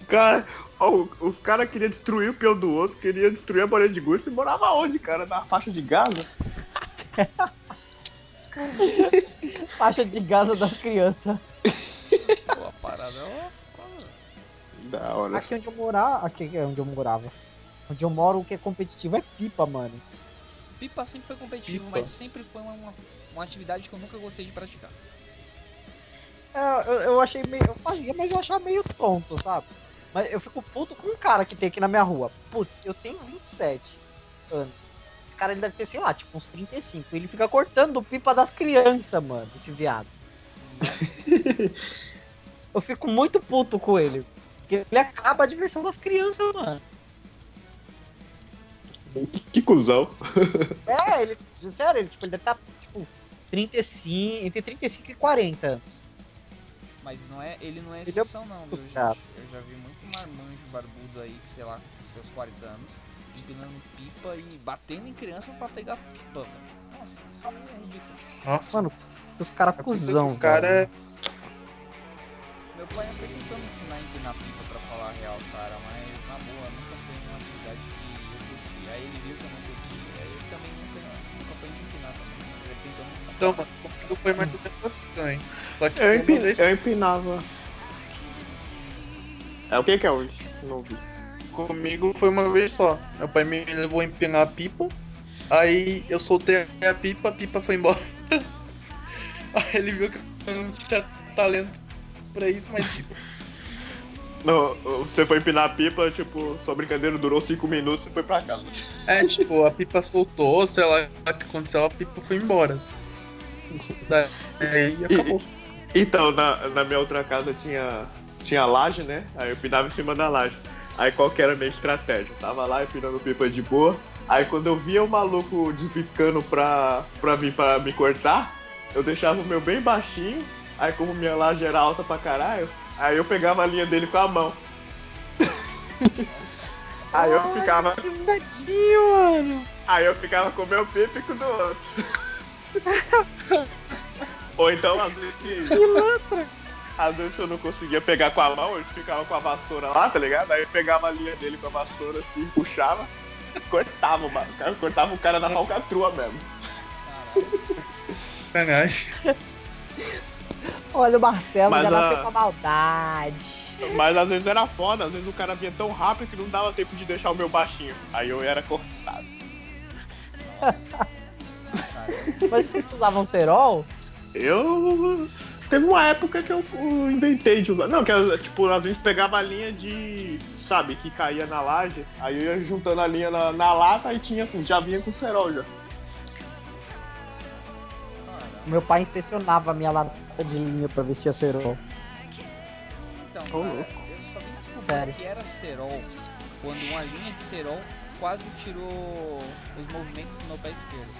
D: Cara, ó, os caras queriam destruir o peão do outro, queriam destruir a parede de gosto. Você morava onde, cara? Na faixa de Gaza?
C: Faixa de Gaza das crianças.
A: Pô, a parada é
D: Da hora.
C: Aqui onde eu morava. Aqui é onde eu morava. Onde eu moro, o que é competitivo é pipa, mano.
A: Pipa sempre foi competitivo,
B: Pipa.
A: mas sempre foi uma, uma, atividade que eu nunca gostei de praticar.
C: É, eu, eu achei meio. Eu fazia, mas eu achava meio tonto, sabe? Mas eu fico puto com um cara que tem aqui na minha rua. Putz, eu tenho 27 anos. Esse cara ele deve ter, sei lá, tipo uns 35. Ele fica cortando pipa das crianças, mano, esse viado. eu fico muito puto com ele. Porque ele acaba a diversão das crianças, mano.
D: Que, que cuzão.
C: É, ele. Sério, ele, tipo, ele deve estar, tipo, 35. Entre 35 e 40 anos.
A: Mas não é, ele não é
C: Ele é
A: exceção não, viu, gente? Eu já vi muito marmanjo barbudo aí, que sei lá, com seus 40 anos, empinando pipa e batendo em criança pra pegar pipa, velho. Nossa, isso é ridículo.
B: Nossa.
C: Mano, os caras cuzão,
B: Os caras.
A: Meu pai até tentou me ensinar a empinar pipa pra falar a real, cara, mas na boa, nunca foi uma atividade que eu curti. Aí ele viu que eu não
B: Então, mano, comigo foi mais ou menos assim também. Só que
D: Eu, empi-
B: vez
D: eu empinava. É o que que é hoje? Não vi.
B: comigo foi uma vez só. Meu pai me levou a empinar a pipa. Aí eu soltei a pipa, a pipa foi embora. Aí ele viu que eu não tinha talento pra isso, mas tipo,
D: Não, você foi empinar a pipa, tipo, sua brincadeira durou 5 minutos e foi pra casa.
B: é tipo, a pipa soltou, sei lá o que aconteceu, a pipa foi embora. Daí acabou.
D: Então, na, na minha outra casa tinha, tinha laje, né? Aí eu empinava em cima da laje. Aí qual que era a minha estratégia? Eu tava lá empinando pipa de boa. Aí quando eu via o maluco desbicando pra, pra vir pra me cortar, eu deixava o meu bem baixinho. Aí como minha laje era alta pra caralho, aí eu pegava a linha dele com a mão. aí eu ficava.
C: Tadinho, mano.
D: Aí eu ficava com o meu pipa e com o do outro. Ou então, às vezes, se- às vezes eu não conseguia pegar com a mão, ele ficava com a vassoura lá, tá ligado? Aí eu pegava a linha dele com a vassoura assim, puxava, cortava, mano. O cara- Cortava o cara na falcatrua mesmo.
A: Caralho.
B: Sacanagem.
C: Olha o Marcelo
D: Mas
C: já nasceu
D: a-
C: com a maldade.
D: Mas às vezes era foda, às vezes o cara vinha tão rápido que não dava tempo de deixar o meu baixinho. Aí eu era cortado.
A: Cara,
C: Mas vocês usavam cerol?
D: Eu. Teve uma época que eu inventei de usar. Não, que tipo, às vezes pegava a linha de. Sabe, que caía na laje, aí eu ia juntando a linha na, na lata e tinha, já vinha com cerol já.
C: Meu pai inspecionava a minha lata de linha pra ver se tinha cerol.
A: Então, cara,
D: louco.
A: eu só vim descobrir
C: Sério.
A: que era cerol quando uma linha de cerol quase tirou os movimentos do meu pé esquerdo.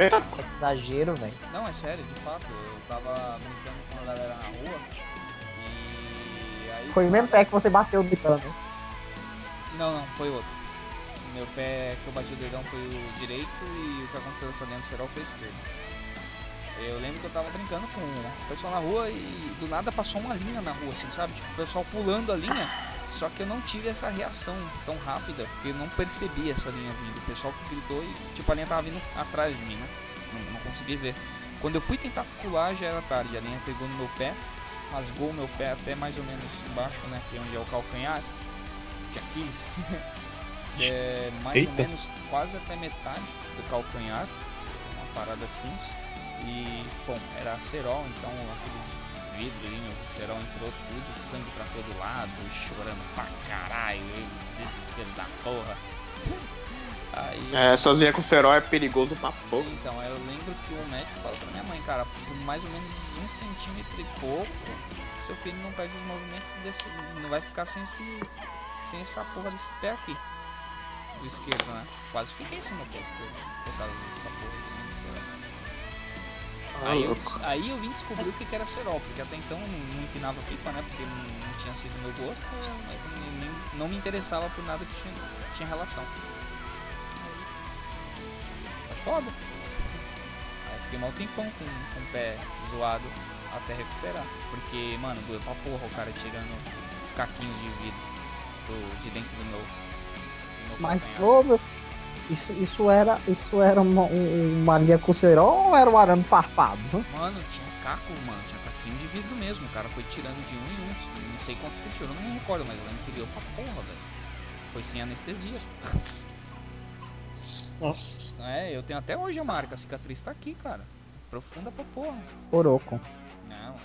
C: É que exagero, velho.
A: Não, é sério, de fato. Eu tava brincando com a galera na rua e aí.
C: Foi o mesmo pé que você bateu gritando.
A: Não, não, foi outro. O meu pé que eu bati o dedão foi o direito e o que aconteceu nessa linha do cerol foi o esquerdo. Eu lembro que eu tava brincando com o pessoal na rua e do nada passou uma linha na rua, assim, sabe? Tipo, o pessoal pulando a linha. Só que eu não tive essa reação tão rápida, porque eu não percebi essa linha vindo. O pessoal gritou e, tipo, a linha tava vindo atrás de mim, né? Não, não consegui ver. Quando eu fui tentar pular, já era tarde. A linha pegou no meu pé, rasgou o meu pé até mais ou menos embaixo, né? Que é onde é o calcanhar de Aquiles. é mais
B: Eita.
A: ou menos quase até metade do calcanhar, uma parada assim. E, bom, era cerol, então aqueles vidrinhos, o cerol entrou tudo, sangue pra todo lado, chorando pra caralho, desespero da porra. Aí,
D: É, sozinha com cerol é perigoso pra pouco.
A: então, eu lembro que o médico falou pra minha mãe, cara, por mais ou menos um centímetro e pouco, seu filho não perde os movimentos desse. não vai ficar sem esse. sem essa porra desse pé aqui. Do esquerdo, né? Quase fiquei sem meu pé esquerdo por causa dessa porra Aí eu, aí eu vim descobrir o que era cerol, porque até então eu não, não empinava pipa, né? Porque não, não tinha sido meu gosto, mas nem- nem- não me interessava por nada que tinha, tinha relação. É foda. Aí eu fiquei mal tempão com, com o pé zoado até recuperar. Porque, mano, doeu pra porra o cara tirando os caquinhos de vidro do, de dentro do meu. do meu
C: Mas, ô, meu. Isso, isso era, isso era uma, um, uma linha com cerol ou era um arame farpado? hã?
A: Mano, tinha caco, mano, tinha caquinho de vidro mesmo. O cara foi tirando de um em um. Não sei quantos que ele tirou, não me recordo, mas eu lembro que deu pra porra, velho. Foi sem anestesia.
B: Nossa.
A: É, eu tenho até hoje a marca, a cicatriz tá aqui, cara. Profunda pra porra.
C: Oroco.
A: Não,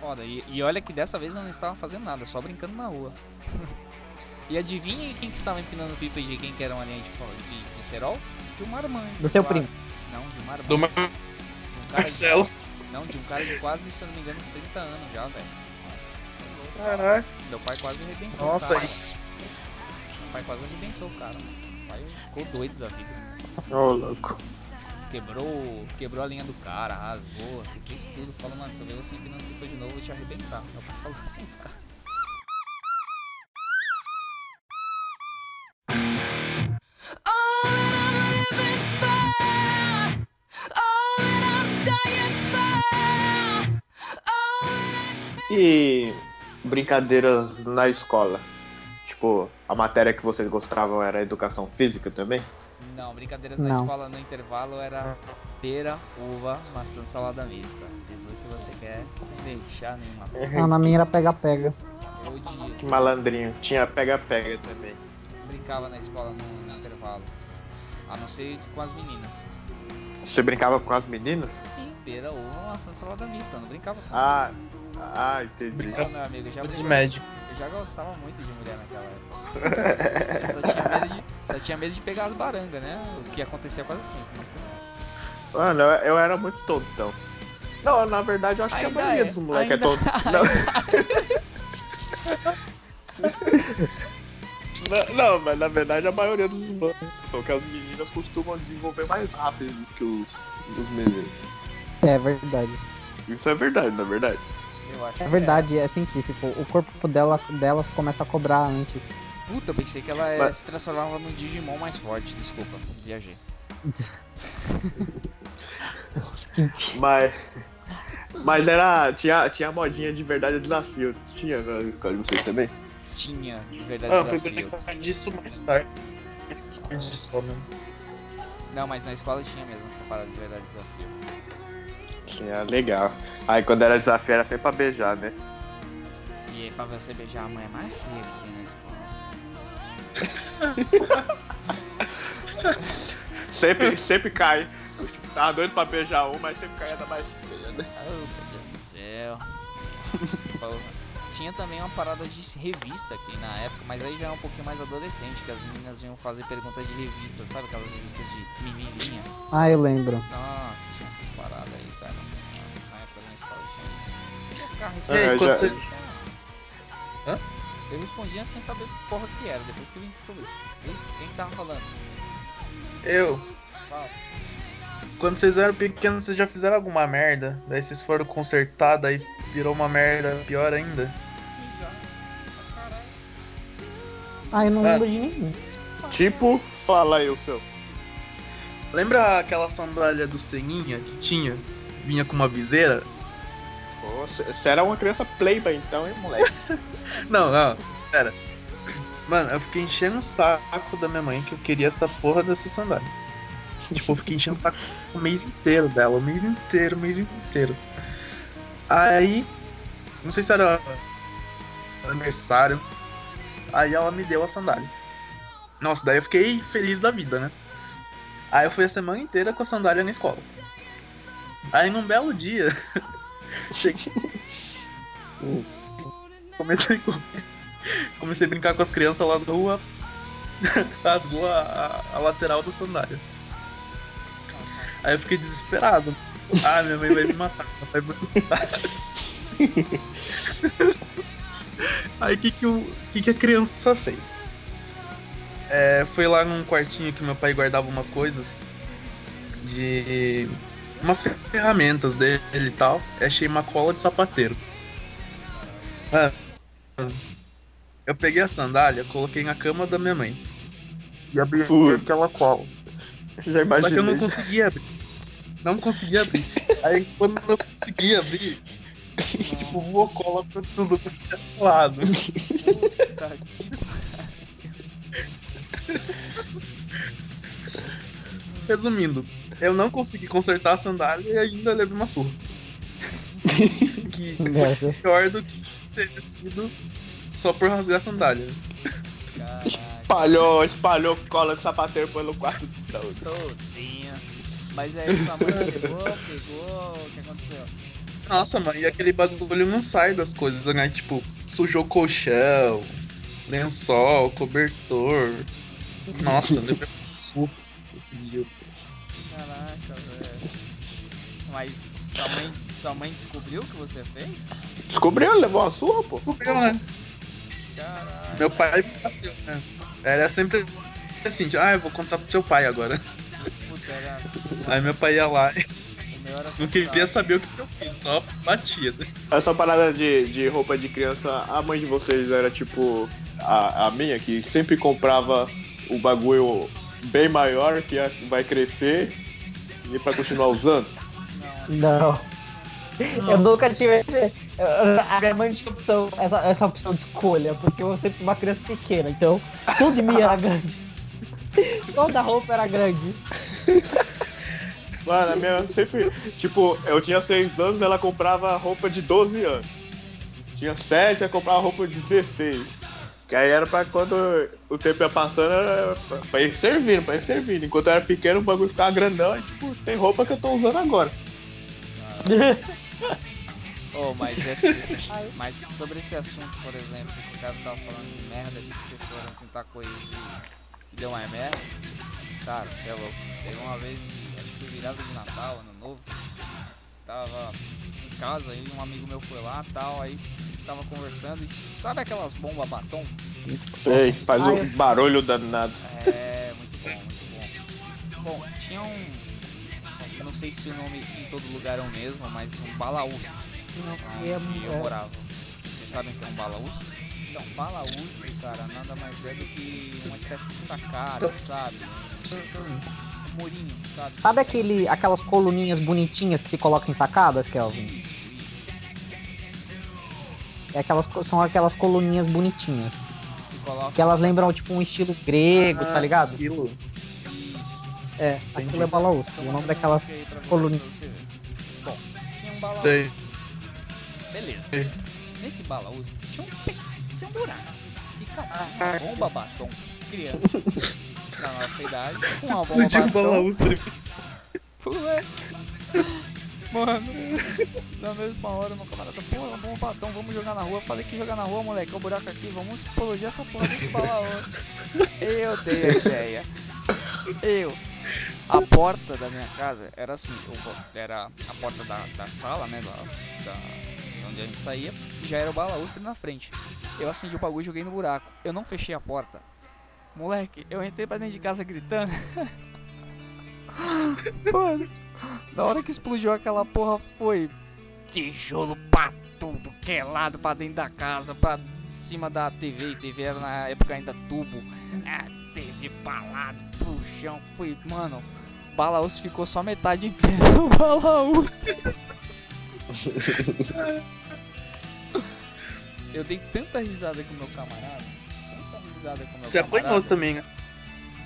A: foda. E, e olha que dessa vez eu não estava fazendo nada, só brincando na rua. e adivinha quem que estava empinando pipa de quem que era uma linha de, de, de cerol? De um marmanjo.
C: Do seu
A: claro.
C: primo.
A: Não, de um marmanjo.
B: Do Mar-
A: De um cara
B: Marcelo.
A: De, não, de um cara de quase, se eu não me engano, uns 30 anos já, velho. Nossa, isso é.
B: Caralho.
A: Meu pai quase arrebentou
B: Nossa,
A: o cara.
B: aí.
A: Meu pai quase arrebentou o cara, mano. Meu pai ficou doido da vida.
D: Ô, louco.
A: Quebrou, quebrou a linha do cara, rasgou, fez tudo. Falou, mano, se eu ver você empinando pipa de novo, eu vou te arrebentar. Meu pai falou assim, cara.
D: E brincadeiras na escola? Tipo, a matéria que vocês gostavam era educação física também?
A: Não, brincadeiras na
C: Não.
A: escola no intervalo era pera, uva, maçã, salada mista. Diz o que você quer, sem deixar nenhuma.
C: Ah, na minha era pega-pega.
A: Eu.
D: Que malandrinho. Tinha pega-pega também.
A: Brincava na escola no, no intervalo. A não ser com as meninas.
D: Você brincava com as meninas?
A: Sim, pera, uva, maçã, salada mista. Eu não brincava com
D: Ah,
A: as meninas.
D: ah, entendi.
A: Não, meu amigo, eu já,
B: de médico.
A: eu já gostava muito de mulher naquela época. Eu só tinha medo de, só tinha medo de pegar as barangas, né? O que acontecia quase sempre. Mas também.
D: Mano, eu, eu era muito tonto, então. Não, na verdade, eu acho que
A: Ainda
D: a maioria
A: é,
D: dos moleques é
A: ainda-
D: tonto. Não. não, não, mas na verdade a maioria dos moleques. Porque as meninas costumam desenvolver mais rápido do que os, os meninos.
C: É verdade.
D: Isso é verdade, na verdade.
A: Eu acho
C: É
A: que
C: verdade, é científico. O corpo dela, delas começa a cobrar antes.
A: Puta, eu pensei que ela eh,
D: Mas-
A: se transformava no Digimon mais forte. Desculpa, viajei.
D: Mas. Mas era. Tinha, tinha modinha de verdade desafio. Tinha na escola de vocês também?
A: Tinha, de verdade,
B: Ah, eu fui
A: desafio.
B: brincar disso mais tarde. Só mesmo.
A: Não, mas na escola tinha mesmo essa parada de verdade desafio.
D: Tinha, legal. Aí quando era desafio era sempre pra beijar, né?
A: E pra você beijar a mulher mais feia que tem na escola.
D: Sempre, sempre cai. Tava doido pra beijar um, mas sempre caía da mais feia, né?
A: Oh, meu Deus do céu. Tinha também uma parada de revista aqui na época, mas aí já era um pouquinho mais adolescente, que as meninas iam fazer perguntas de revista, sabe aquelas revistas de menininha?
C: Ah, eu lembro.
A: Nossa, tinha essas paradas aí, cara. Na época da minha escola tinha isso. Eu
D: É,
B: quando
D: já-
B: você...
A: Hã? Eu respondia sem saber que porra que era, depois que eu vim descobrir. Quem que tava falando?
B: Eu.
A: Fala.
B: Quando vocês eram pequenos, vocês já fizeram alguma merda? Daí vocês foram consertar, daí virou uma merda pior ainda?
A: Ah,
C: eu não
B: Ah.
C: lembro de nenhum.
D: Tipo, fala aí o seu.
B: Lembra aquela sandália do Seninha que tinha? Vinha com uma viseira?
D: Pô, Você era uma criança playboy então, hein, moleque?
B: Não, não, sério. Mano, eu fiquei enchendo o saco da minha mãe que eu queria essa porra dessa sandália. Tipo, eu fiquei enchendo o saco o mês inteiro dela, o mês inteiro, o mês inteiro. Aí, não sei se era aniversário, aí ela me deu a sandália. Nossa, daí eu fiquei feliz da vida, né? Aí eu fui a semana inteira com a sandália na escola. Aí num belo dia, cheguei. Comecei, com- comecei a brincar com as crianças lá da rua, rasgou a, a- a lateral da sandália. Aí eu fiquei desesperado. Ah, minha mãe vai me matar. Vai me matar. Aí o que, que, o que, que a criança fez? É, foi lá num quartinho que meu pai guardava umas coisas de umas ferramentas dele e tal. Achei uma cola de sapateiro. Ah, eu peguei a sandália, coloquei na cama da minha mãe. E abri aquela cola.
D: Já
B: Só que eu não conseguia abrir. Não conseguia abrir. Aí quando eu não conseguia abrir, tipo, voou cola pra tudo pro lado.
A: Puta que
B: Resumindo, eu não consegui consertar a sandália e ainda levei uma surra. que
C: Merda.
B: pior do que teria sido só por rasgar a sandália.
A: Caraca,
D: Espalhou, espalhou cola de sapateiro pelo quarto todo.
A: todinha. Mas aí sua mãe pegou, pegou, o que aconteceu?
B: Nossa, mano, e aquele bagulho não sai das coisas, né? Tipo, sujou colchão, lençol, cobertor. Nossa, uma surra.
A: Caraca, velho. Mas sua mãe, sua mãe descobriu o que você fez?
D: Descobriu, levou uma surra, pô.
B: Descobriu, né?
A: Caraca.
B: Meu pai bateu, né? Era sempre assim, tipo, ah, eu vou contar pro seu pai agora.
A: Puta, era.
B: Aí meu pai ia lá e não queria saber o que eu fiz, só batia. né?
D: Essa parada de, de roupa de criança, a mãe de vocês era tipo a, a minha, que sempre comprava o bagulho bem maior, que vai crescer e pra continuar usando.
C: Não. Eu nunca tive esse. A minha mãe tinha opção, essa, essa opção de escolha, porque eu sempre fui uma criança pequena, então tudo de mim era grande. Toda roupa era grande.
D: Mano, a minha sempre. Tipo, eu tinha 6 anos, ela comprava roupa de 12 anos. Tinha 7, ela comprava roupa de 16. Que aí era pra quando o tempo ia passando, era pra, pra ir servindo, pra ir servindo. Enquanto eu era pequeno, o bagulho ficava grandão e tipo, tem roupa que eu tô usando agora.
A: Oh, mas esse. mas sobre esse assunto, por exemplo, que o cara tava falando de merda, que vocês foram tentar coisa e, e deu uma merda. Cara, você é louco. Teve uma vez, virada de Natal, ano novo. Tava em casa aí, um amigo meu foi lá tal, aí a gente tava conversando e sabe aquelas bombas batom?
D: Sei, faz
C: Ah,
D: um
C: eu-
D: barulho danado.
A: É, muito bom, muito bom. Bom, tinha um. Eu não sei se o nome em todo lugar é o mesmo, mas um balaústre.
C: É,
A: onde eu
C: é.
A: morava. Vocês sabem o que é um balaústre? Então, balaústre, cara, nada mais é do que uma espécie de sacada, sabe? Murinho, sabe?
C: Sabe aquele, aquelas coluninhas bonitinhas que se colocam em sacadas, Kelvin? É aquelas, são aquelas coluninhas bonitinhas. Que elas lembram tipo um estilo grego, tá ligado?
B: Aquilo.
A: Isso.
C: É, aquilo é balaústre.
A: Então,
C: O nome daquelas coluninhas.
A: Bom, tinha um balaústre.
B: Sei.
A: Beleza.
B: Sei.
A: Nesse balaústre tinha um, pe- tinha um buraco. E uma bomba batom. Crianças da nossa idade. Com uma bomba
B: Explodiu
A: batom.
B: balaústre.
A: Ué. Mano, na mesma hora, meu camarada, pô, é um bom batom, vamos jogar na rua. Falei que jogar na rua, moleque, é o buraco aqui, vamos explodir essa porra desse balaústre. Eu dei a ideia. Eu. A porta da minha casa era assim, era a porta da, da sala, né, da, da, de onde a gente saía, e já era o balaústre na frente. Eu acendi o bagulho e joguei no buraco. Eu não fechei a porta. Moleque, eu entrei pra dentro de casa gritando. Mano, na hora que explodiu aquela porra foi tijolo pra tudo que é lado, pra dentro da casa, pra cima da TV. TV era na época ainda tubo. A TV pra lado, pro chão. Foi, mano, o balaústre ficou só metade em pé balaústre. Eu dei tanta risada com meu camarada. Tanta risada com meu
B: Você
A: camarada.
B: apanhou também, né?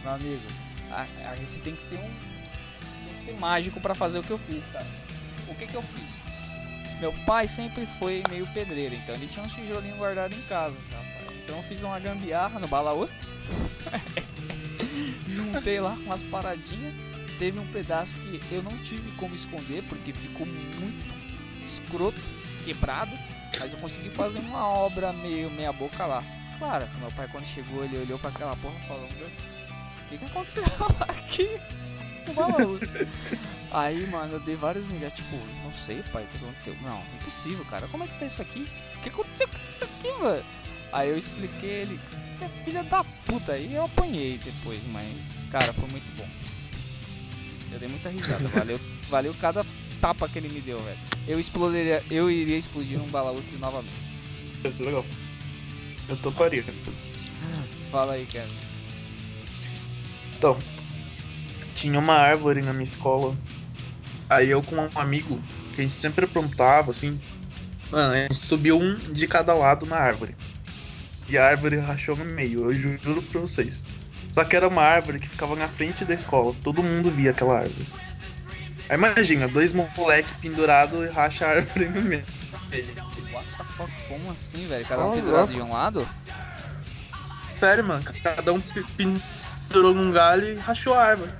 A: Meu amigo, a, a, esse tem que ser um. Tem que ser mágico pra fazer o que eu fiz, cara. O que que eu fiz? Meu pai sempre foi meio pedreiro, então ele tinha uns tijolinhos guardados em casa pai. Então eu fiz uma gambiarra no balaústre. Juntei lá com umas paradinhas. Teve um pedaço que eu não tive como esconder, porque ficou muito escroto, quebrado. Mas eu consegui fazer uma obra meio meia boca lá. Claro, meu pai quando chegou, ele olhou pra aquela porra e falou, "Meu, o que que aconteceu aqui no balaústre? Aí, mano, eu dei vários migués, tipo, não sei, pai, o que aconteceu? Não, impossível, cara, como é que tá isso aqui? O que aconteceu com isso aqui, mano? Aí eu expliquei ele, você é filha da puta, aí eu apanhei depois, mas, cara, foi muito bom. Eu dei muita risada. Valeu, valeu cada tapa que ele me deu, velho. Eu explodiria, eu iria explodir um balaústre novamente.
B: Deve ser legal. Eu toparia.
A: Fala aí, Kevin.
B: Então, tinha uma árvore na minha escola. Aí eu com um amigo, que a gente sempre aprontava, assim. Mano, a gente subiu um de cada lado na árvore. E a árvore rachou no meio, eu ju- juro pra vocês. Só que era uma árvore que ficava na frente da escola. Todo mundo via aquela árvore. Aí imagina, dois moleque pendurado e racha a árvore no meio.
A: Fuck? Como assim, velho? Cada um
B: Oh,
A: pendurado de um lado?
B: Sério, mano, cada um pe- pendurou num galho e rachou a árvore.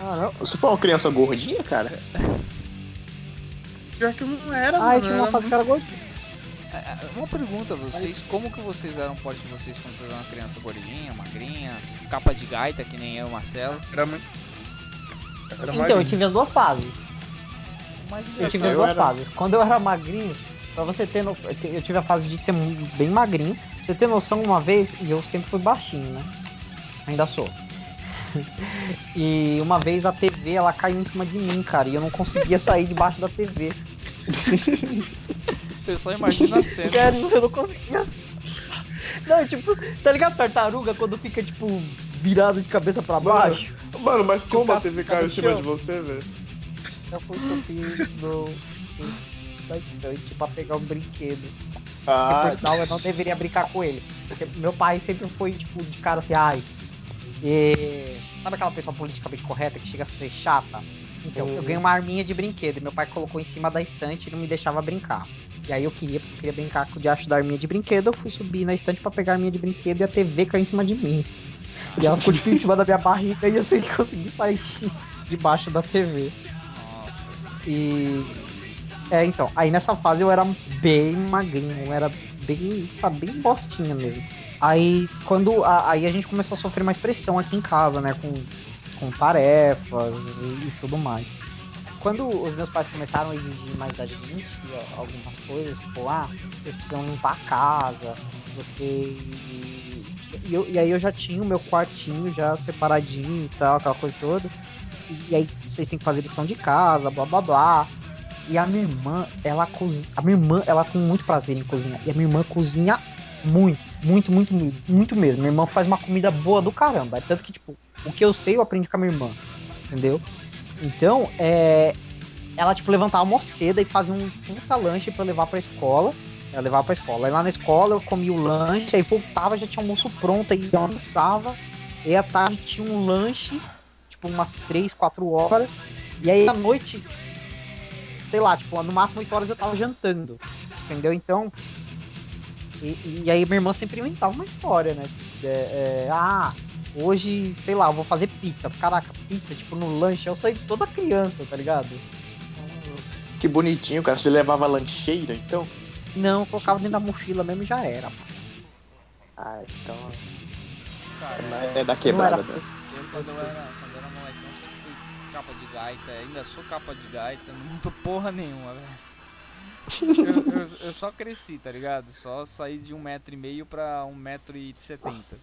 C: Ah, não.
D: Você foi uma criança gordinha, cara?
B: Pior que não era,
C: Ah,
B: mano.
C: eu tinha uma fase que era gordinho.
A: É, Uma pergunta, vocês, como que vocês eram o porte de vocês quando vocês eram criança gordinha, magrinha, capa de gaita, que nem eu, Marcelo?
B: Era muito. Era
C: Então, eu
B: magrinho.
C: tive as duas fases.
A: O mais
C: Eu tive as
D: eu
C: duas
D: era-
C: fases. Quando eu era magrinho, pra você ter no... eu tive a fase de ser bem magrinho. Pra você ter noção, uma vez, e eu sempre fui baixinho, né? Ainda sou. E uma vez a TV ela caiu em cima de mim, cara, e eu não conseguia sair debaixo da TV.
A: eu só imagino a cena.
C: Sério, eu não conseguia. Não, tipo, tá ligado tartaruga quando fica, tipo, virado de cabeça pra baixo?
D: Mano, mas como a TV caiu em cima de você, velho?
C: Eu fui no. Da estante pra pegar um brinquedo. Porque,
D: Ah,
C: por sinal, eu não deveria brincar com ele. Porque meu pai sempre foi, tipo, de cara assim, ai. E... Sabe aquela pessoa politicamente correta que chega a ser chata? Então, eu ganhei uma arminha de brinquedo e meu pai colocou em cima da estante e não me deixava brincar. E aí eu queria, eu queria brincar com o diacho da arminha de brinquedo, eu fui subir na estante pra pegar a arminha de brinquedo e a TV caiu em cima de mim. E ela ficou tipo, em cima da minha barriga e eu sei que consegui sair debaixo da TV.
A: Nossa.
C: E. É, então, aí nessa fase eu era bem magrinho, eu era bem, sabe, bem bostinha mesmo. Aí quando. a- aí a gente começou a sofrer mais pressão aqui em casa, né? Com, com tarefas e, e tudo mais. Quando os meus pais começaram a exigir mais da gente algumas coisas, tipo, ah, vocês precisam limpar a casa, você. E, eu- e aí eu já tinha o meu quartinho já separadinho e tal, aquela coisa toda. E aí vocês têm que fazer lição de casa, blá blá blá. E a minha irmã, ela cozinha. A minha irmã, ela tem muito prazer em cozinhar. E a minha irmã cozinha muito, muito, muito, muito, muito mesmo. Minha irmã faz uma comida boa do caramba. É Tanto que, tipo, o que eu sei eu aprendi com a minha irmã. Entendeu? Então, é. Ela, tipo, levantava mó cedo e fazia um puta lanche eu levar pra escola. Ela levava pra escola. Aí lá na escola eu comia o lanche, aí voltava, já tinha almoço pronto, aí eu almoçava. E à tarde tinha um lanche, tipo, umas 3, 4 horas. E aí à noite, sei lá, tipo, no máximo 8 horas eu tava jantando. Entendeu? Então. E, e aí minha irmã sempre inventava uma história, né? É, é, ah, hoje, sei lá, eu vou fazer pizza. Caraca, pizza, tipo, no lanche. Eu sou toda criança, tá ligado?
D: que bonitinho, cara. Você levava lancheira, então?
C: Não, eu colocava dentro da mochila mesmo e já era. mano.
D: Ah, então.
A: Cara,
D: É da
C: Não
D: quebrada
C: era
D: mesmo.
A: eu eu era, capa de gaita, ainda sou capa de gaita, não mudo porra nenhuma, velho. Eu, eu- eu só cresci, tá ligado? Só saí de um metro e meio pra um metro e setenta.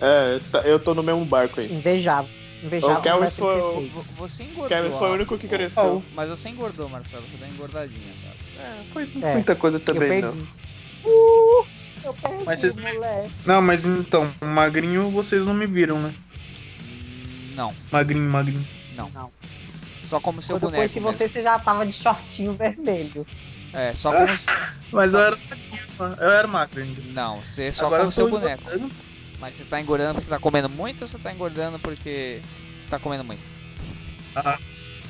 D: É, tá- eu tô no mesmo barco aí.
C: Invejável. Invejável.
D: O Kelvis foi
A: Você engordou.
D: Kevin foi o único que cresceu.
A: Mas você engordou, Marcelo, você dá engordadinha, cara.
D: É, foi
C: É,
D: muita coisa
C: Eu
D: também, não.
C: Uh, eu perdi,
B: Mas vocês-. Não, mas então, magrinho vocês não me viram, né?
A: Não,
B: Magrinho, magrinho.
A: só como seu
C: Quando
A: boneco
C: conheci
A: mesmo.
C: você, você já tava de shortinho vermelho.
A: É, só como...
B: Mas eu era eu era magro ainda.
A: Não, você é só
B: Agora
A: como seu boneco.
B: engordando.
A: Mas você tá engordando porque você tá comendo muito ou você tá engordando porque você tá comendo muito?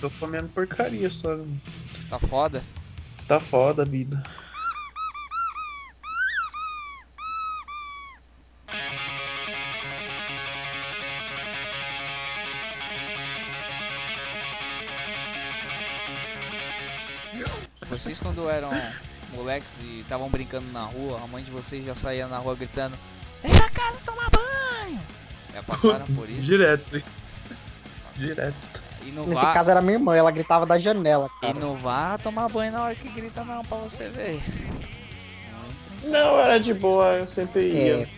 B: Tô comendo porcaria só.
A: Tá foda?
B: Tá foda vida.
A: Vocês quando eram moleques e estavam brincando na rua, a mãe de vocês já saía na rua gritando Vem pra casa tomar banho! Já passaram por isso?
B: Direto. Direto.
A: E não
C: Nesse
A: vá,
C: caso era minha irmã, ela gritava da janela,
A: e
C: cara.
A: não vá tomar banho na hora que grita não, pra você ver.
D: Não, era de boa, eu sempre ia.
C: É,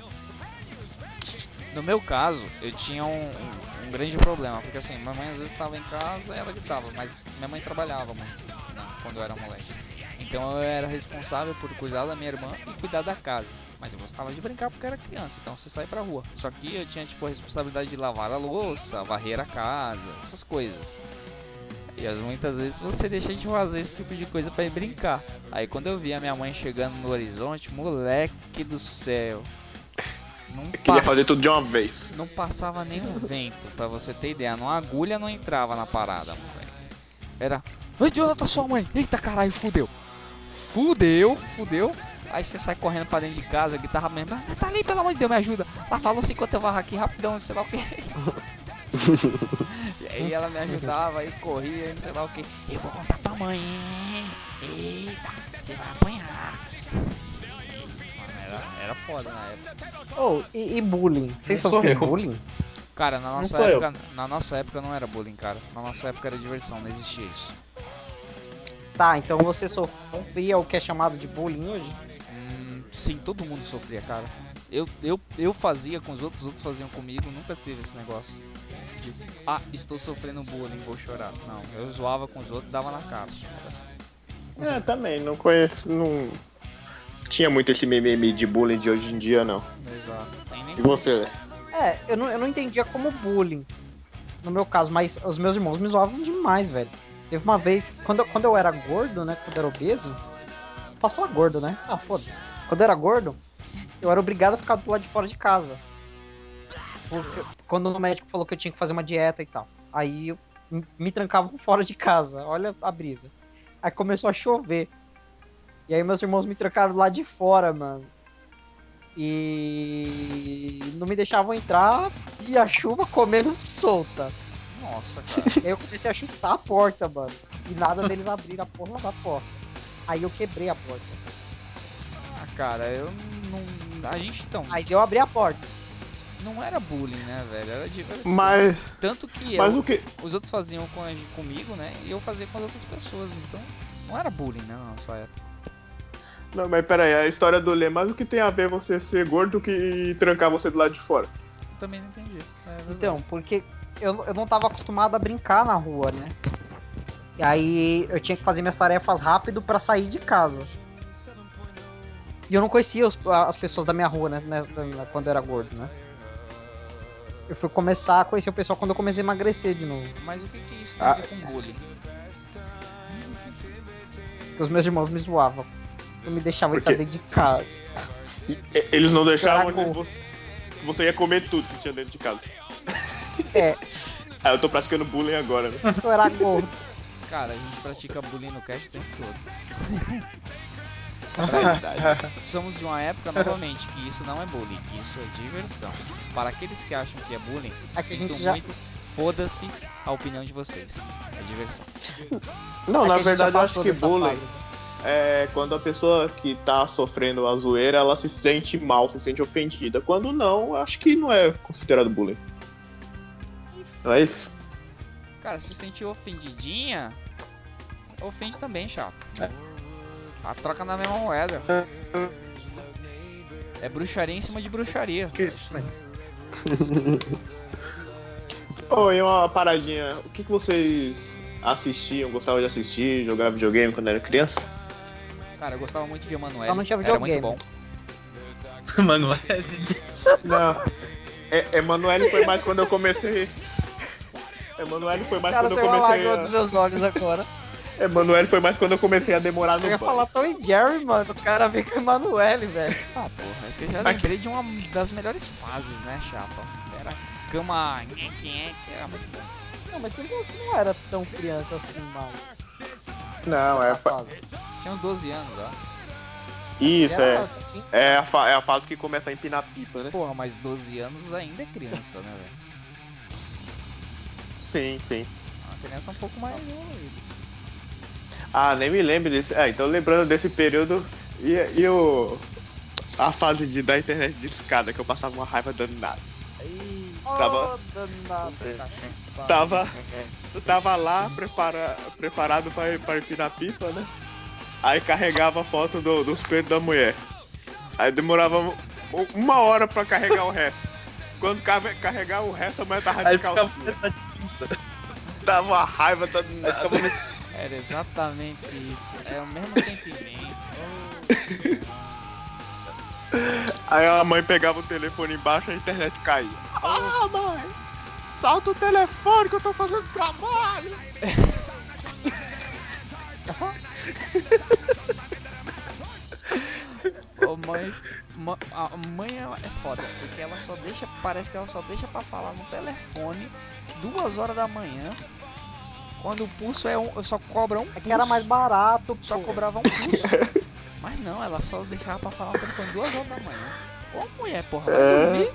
A: No meu caso, eu tinha um, um- um grande problema, porque assim, minha mãe às vezes estava em casa e ela gritava, mas minha mãe trabalhava muito, né, quando eu era moleque. Então eu era responsável por cuidar da minha irmã e cuidar da casa. Mas eu gostava de brincar porque era criança, então você sai pra rua. Só que eu tinha tipo a responsabilidade de lavar a louça, varrer a casa, essas coisas. E as- muitas vezes você deixa de fazer esse tipo de coisa pra ir brincar. Aí quando eu vi a minha mãe chegando no horizonte, moleque do céu. Não
D: Eu queria
A: pass-
D: fazer tudo de uma vez.
A: Não passava nenhum vento, pra você ter ideia. Uma agulha não entrava na parada, moleque. Era. Ai, Jonathan, sua mãe! Eita caralho, fudeu! Fudeu, fudeu. Aí você sai correndo pra dentro de casa, guitarra mesmo. "Ah, Tá ali, pelo amor de Deus, me ajuda. Ela falou assim enquanto eu varro aqui rapidão, sei lá o que. e aí ela me ajudava, aí corria, não sei lá o que. Eu vou contar pra mãe? Eita, você vai apanhar. Era, era foda na época.
C: Oh, e, e bullying? Vocês sofreram
B: eu.
C: bullying?
A: Cara, na nossa
D: eu.
A: época, na nossa época não era bullying, cara. Na nossa época era diversão, não existia isso.
C: Tá, então você sofria o que é chamado de bullying hoje?
A: Hum, sim, todo mundo sofria, cara. Eu, eu, eu fazia com os outros, os outros faziam comigo, nunca teve esse negócio. De, ah, estou sofrendo bullying, vou chorar. Não, eu zoava com os outros, dava na cara. Assim.
D: É, também, não conheço, não... Tinha muito esse mimimi de bullying de hoje em dia, não.
A: Exato. Tem nem
D: E você?
C: É, eu não, eu não entendia como bullying, no meu caso, mas os meus irmãos me zoavam demais, velho. Teve uma vez, quando, eu- quando eu era gordo, né, quando eu era obeso, posso falar gordo, né? Ah, foda-se. Quando eu era gordo, eu era obrigado a ficar do lado de fora de casa. Porque, quando o médico falou que eu tinha que fazer uma dieta e tal. Aí eu me trancavam fora de casa, olha a brisa. Aí começou a chover. E aí meus irmãos me trancaram lado de fora, mano. E não me deixavam entrar e a chuva comendo solta.
A: Nossa, cara.
C: Aí eu comecei a chutar a porta, mano. E nada deles abrir a porra da porta. Aí eu quebrei a porta.
A: Ah, cara, eu não. A gente então.
C: Mas eu abri a porta.
A: Não era bullying, né, velho? Era diversão.
D: Mas,
A: Tanto que
D: mas
A: eu,
D: o que...
A: os outros faziam com comigo, né? E eu fazia com as outras pessoas. Então, não era bullying, né, na nossa época.
D: Não, mas peraí, a história do Lê, mas o que tem a ver você ser gordo que trancar você do lado de fora?
A: Eu também não entendi. É.
C: Então, porque eu, eu não tava acostumado a brincar na rua, né? E aí eu tinha que fazer minhas tarefas rápido pra sair de casa. E eu não conhecia os- as pessoas da minha rua, né? né, Quando eu era gordo, né? Eu fui começar a conhecer o pessoal quando eu comecei a emagrecer de novo.
A: Mas o que, que isso tem
D: Ah.
A: a ver com bullying?
C: Porque os meus irmãos me zoavam. Eu me deixava
D: Por
C: entrar dentro de casa.
D: Eles não deixavam você, você ia comer tudo que tinha dentro de casa.
C: É.
D: Ah, eu tô praticando bullying agora, né?
C: Eu era gordo.
A: Cara, a gente pratica bullying no cast o tempo todo.
D: Verdade.
A: Somos de uma época, novamente, que isso não é bullying, isso é diversão. Para aqueles que acham que é bullying,
C: É a
A: sinto
C: gente já-
A: muito, foda-se a opinião de vocês. É diversão.
D: Não,
C: É
D: na verdade eu acho que bullying
C: fase.
D: É quando a pessoa que tá sofrendo a zoeira, ela se sente mal, se sente ofendida. Quando não, eu acho que não é considerado bullying. Não é isso?
A: Cara, se sentir ofendidinha, ofende também, chato. A troca na mesma moeda. É bruxaria em cima de bruxaria.
C: Que isso, velho?
D: Ô, e uma paradinha, o que, que vocês assistiam, gostavam de assistir, jogar videogame quando era criança?
A: Cara, eu gostava muito de Emanuele.
C: Tinha
A: Era muito
C: videogame.
A: bom.
B: Mano,
D: Não. É, Emanuele foi mais quando eu comecei. Emanuele foi mais
C: Cara,
D: quando eu comecei.
C: lágrima dos
D: A...
C: meus olhos agora.
D: Emanuele foi mais quando eu comecei a demorar no
C: Eu ia
D: banho.
C: falar Tom e Jerry, mano. O cara veio com o Emanuele, velho.
A: Ah, porra, é que eu já lembrei de uma das melhores fases, né, chapa? Era cama. Quem é que era muito bom.
C: Não, mas você não, você não era tão criança assim, mano.
D: Não, é, fa-
C: fase.
A: Tinha uns 12 anos, ó.
D: isso, é. É a, fa- é a fase que começa a empinar pipa, né?
A: Porra, mas 12 anos ainda é criança, né, velho?
D: Sim, sim.
A: Uma criança um pouco mais evoluída.
D: Ah, nem me lembro desse. É, então lembrando desse período. E, e o. A fase de, da internet de escada, que eu passava uma raiva danada. Tava-
C: Oh.
D: Tava. Tava lá prepara, preparado pra, pra empinar pipa, né? Aí carregava a foto do- dos peitos da mulher. Aí demorava um- uma hora pra carregar o resto. Quando ca- carregar o resto, a mãe tava de calcinha. Dava uma raiva toda
B: metade-
A: Era exatamente isso. É o mesmo sentimento.
D: Aí a mãe pegava o telefone embaixo e a internet caía. Ah, mãe! Salta o telefone que eu tô fazendo trabalho!
A: Ô mãe, a mãe é é foda, porque ela só deixa, parece que ela só deixa pra falar no telefone duas horas da manhã, quando o pulso é um, só cobra um
C: É
A: pulso.
C: que era mais barato,
A: Só
C: pô.
A: cobrava um pulso. Mas não, ela só deixava pra falar no telefone duas horas da manhã. Ô mulher, porra, vai
D: É.
A: dormir?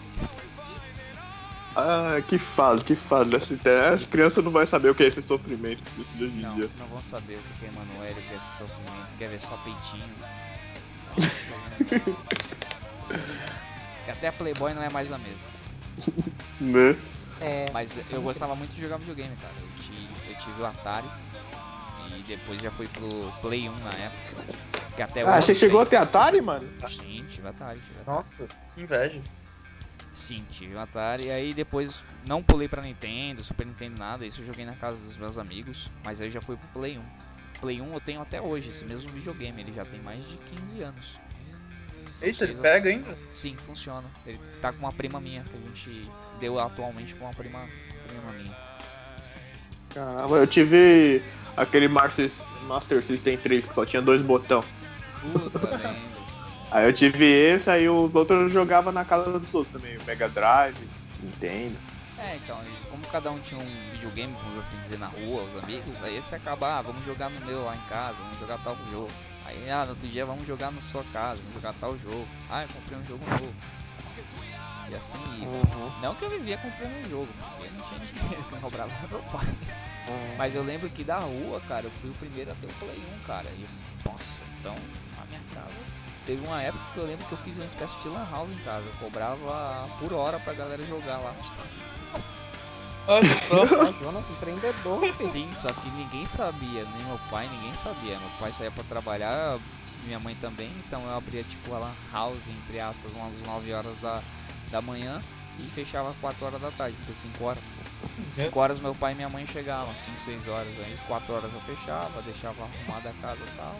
D: Ah, que fase, que fase dessa internet. As crianças não vão saber o que é esse sofrimento disso de hoje em
A: Não,
D: dia.
A: não vão saber o que é Emanuele, o que é esse sofrimento, quer ver só peitinho. Até a Playboy não é mais a mesma.
D: Né?
C: É,
A: Mas eu gostava muito de jogar videogame, cara. Eu, ti- eu tive o Atari depois já fui pro Play 1 na época. Que até
D: Ah, você chegou até Atari, mano?
A: Sim, tive Atari, tive Atari.
B: Nossa, que inveja.
A: Sim, tive um Atari. E aí depois não pulei pra Nintendo, Super Nintendo, nada. Isso eu joguei na casa dos meus amigos. Mas aí já fui pro Play 1. Play 1 eu tenho até hoje, esse mesmo videogame. Ele já tem mais de 15 anos.
B: Eita, ele pega ainda?
A: Sim, funciona. Ele tá com uma prima minha, que a gente deu atualmente com uma prima, prima minha.
D: Caramba, eu tive aquele Master, Master System 3 que só tinha dois botão.
A: Puta.
D: Aí eu tive esse, aí os outros eu jogava na casa dos outros também. O Mega Drive, Nintendo.
A: É, então, como cada um tinha um videogame, vamos assim dizer, na rua, os amigos, aí você acaba, ah, vamos jogar no meu lá em casa, vamos jogar tal jogo. Aí, ah, no outro dia vamos jogar na sua casa, vamos jogar tal jogo. Ah, eu comprei um jogo novo. E assim ia. Não que eu vivia comprando um jogo, porque eu não tinha dinheiro, que eu cobrava do meu pai. Mas eu lembro que da rua, cara, eu fui o primeiro a ter o Play 1, cara. E, nossa, então, na minha casa. Teve uma época que eu lembro que eu fiz uma espécie de lan house em casa. Eu cobrava por hora pra galera jogar lá.
C: Jonas, empreendedor, filho.
A: Sim, só que ninguém sabia, nem meu pai, ninguém sabia. Meu pai saía pra trabalhar, minha mãe também, então eu abria tipo a lan house, entre aspas, umas 9 horas da, da manhã e fechava 4 horas da tarde, porque 5 horas. 5 horas meu pai e minha mãe chegavam, 5, 6 horas, aí 4 horas eu fechava, deixava arrumada a casa e tal.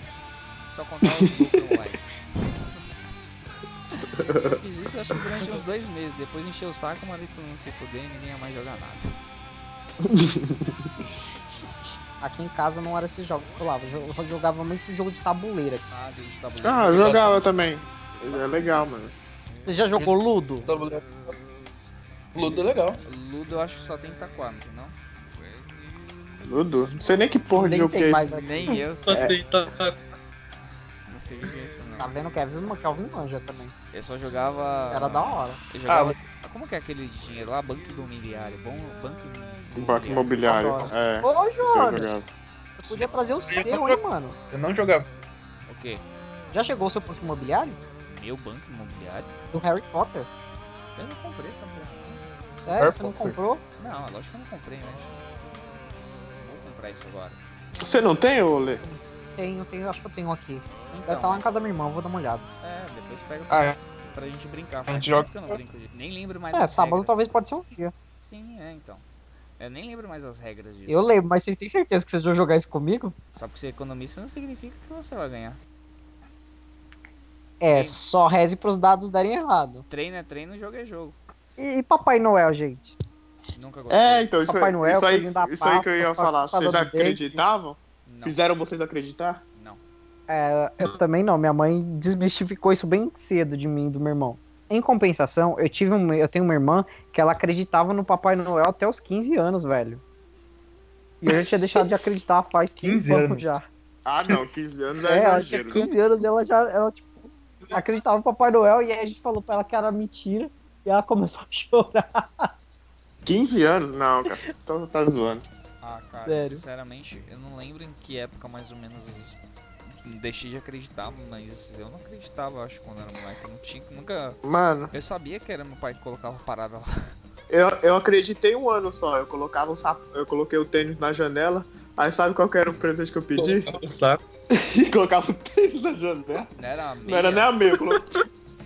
A: Só contava os lucros online. Eu fiz isso acho que durante uns dois meses, depois encheu o saco, mandei todo mundo se fuder e ninguém ia mais jogar nada.
C: Aqui em casa não eram esses jogos que eu rolava. Eu jo- jogava muito jogo de tabuleira.
A: Ah, jogo de tabuleiro.
D: Ah, eu jogava
A: bastante.
D: também. É legal, mano.
C: Você já jogou Ludo?
B: Ludo é legal.
A: Ludo eu acho que só tem Itaquá, não tem não?
D: Ludo? Não sei nem que porra de jogo que é esse.
A: Nem eu
B: Só
A: sei.
B: tem tá-
A: Não sei o que é isso
C: Tá
A: não.
C: vendo? Kevin, Kelvin manja também.
A: Eu só jogava.
C: Era da hora.
A: Eu jogava. Como que é aquele de dinheiro lá? Banco imobiliário. Bom, banco
D: Banco imobiliário. É.
C: Ô,
D: eu jogava.
C: você podia trazer o seu, hein, mano?
B: Eu não jogava.
A: O quê?
C: Já chegou o seu banco imobiliário?
A: Meu banco imobiliário?
C: Do Harry Potter?
A: Eu não comprei essa porra.
C: Sério? Você não comprou?
A: Não, Não, lógico que eu não comprei, mas. Vou comprar isso agora.
D: Você não tem, ô Lê?
C: Tenho, tenho, acho que eu tenho aqui. Deve
A: Então,
C: estar lá na casa da minha irmã, vou dar uma olhada.
A: É, depois pega
B: Ah, é.
A: pra gente brincar.
B: A
A: Faz
B: gente
A: tempo
B: joga-
A: que eu não brinco de... Nem lembro mais
C: É,
A: as
C: sábado
A: regras.
C: talvez pode ser um dia.
A: Sim, é, então. Eu nem lembro mais as regras disso.
C: Eu lembro, mas vocês têm certeza que vocês vão jogar isso comigo?
A: Só porque você é economista não significa que você vai ganhar.
C: É,
A: Sim.
C: só reze pros dados darem errado.
A: Treino é treino, jogo é jogo.
C: E, e Papai Noel, gente?
A: Nunca gostei.
D: É, então, isso,
C: Papai Noel,
D: isso, aí, isso aí que eu ia falar. Vocês acreditavam?
A: Não,
D: Fizeram vocês acreditar?
A: não.
C: É, eu também não. Minha mãe desmistificou isso bem cedo de mim e do meu irmão. Em compensação, eu tive um, eu tenho uma irmã que ela acreditava no Papai Noel até os 15 anos, velho. E eu já tinha deixado de acreditar faz
B: 15
C: tempo
B: anos?
C: já.
D: Ah, não, 15 anos
C: É,
D: é,
C: ela
D: exagero.
C: 15 anos e ela já ela, tipo, acreditava no Papai Noel e aí a gente falou pra ela que era mentira e ela começou a chorar.
D: 15 anos? Não, cara. Então tá zoando.
A: Ah, cara,
C: Sério.
A: sinceramente, eu não lembro em que época mais ou menos deixei de acreditar, mas eu não acreditava, acho, quando era moleque. Eu não tinha, nunca.
D: Mano,
A: Eu sabia que era meu pai que colocava parada lá.
D: eu, eu acreditei um ano só. Eu colocava o sapo, eu coloquei o tênis na janela. Aí sabe qual que era o presente que eu pedi?
B: O saco.
D: E colocava o tênis na janela.
A: Não era a meia.
D: Não era nem a meia, eu coloquei,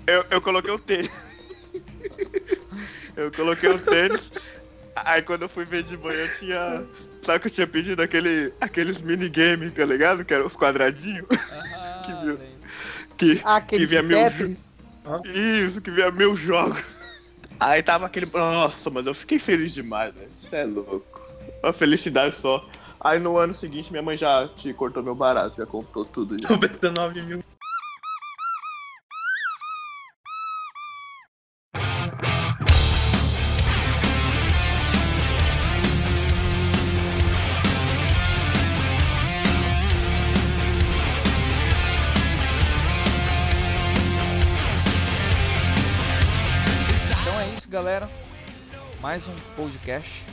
D: eu, eu coloquei o tênis. Eu coloquei o tênis. Aí quando eu fui ver de manhã tinha. Sabe que eu tinha pedido aquele, aqueles minigame, tá ligado? Que eram os quadradinhos.
F: Ah,
D: Que viu? Que,
C: Aquele
D: que via meu. Isso, que via meu jogo. Aí tava aquele. Nossa, mas eu fiquei feliz demais, velho. Isso é louco. Uma felicidade só. Aí no ano seguinte minha mãe já te cortou meu barato, já comprou tudo já.
A: 99 mil.
F: Mais um podcast.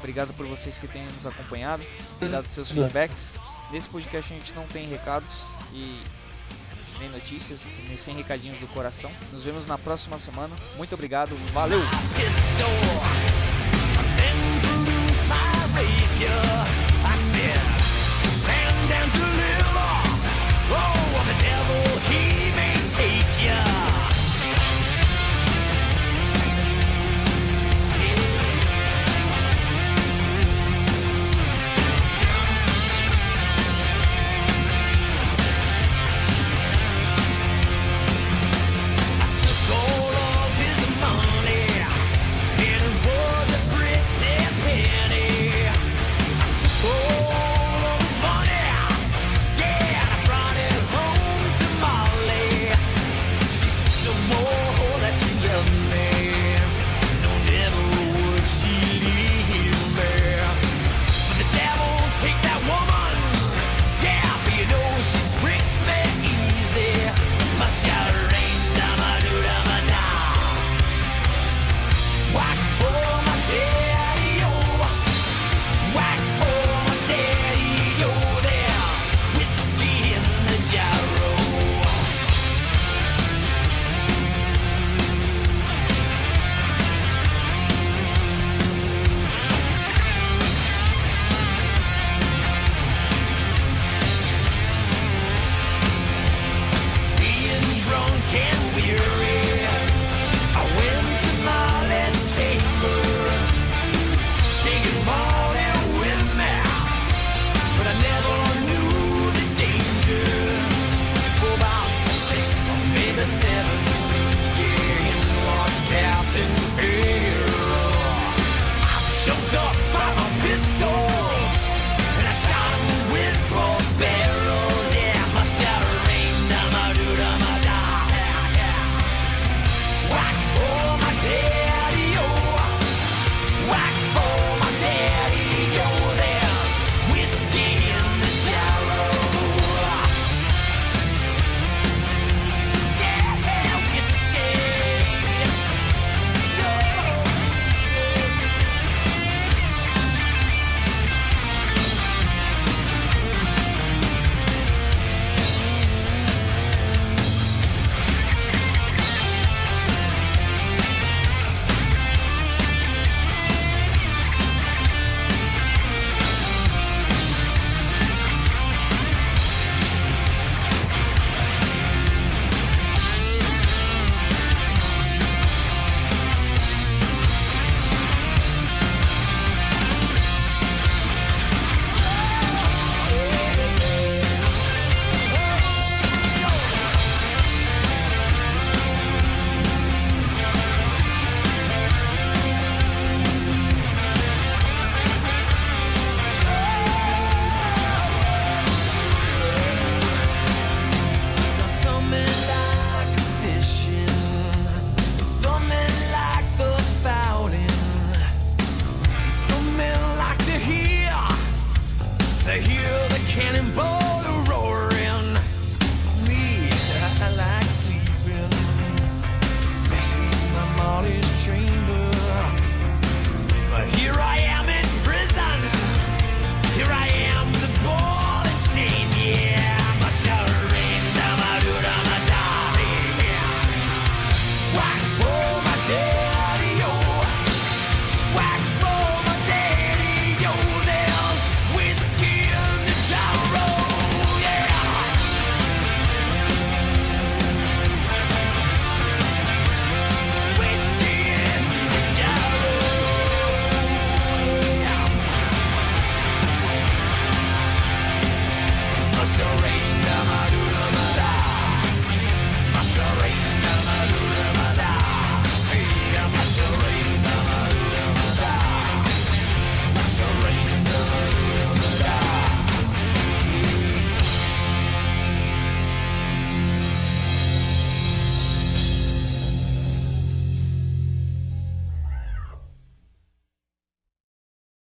F: Obrigado por vocês que têm nos acompanhado. Pelos seus feedbacks. Nesse podcast a gente não tem recados e nem notícias, nem sem recadinhos do coração. Nos vemos na próxima semana. Muito obrigado. Valeu!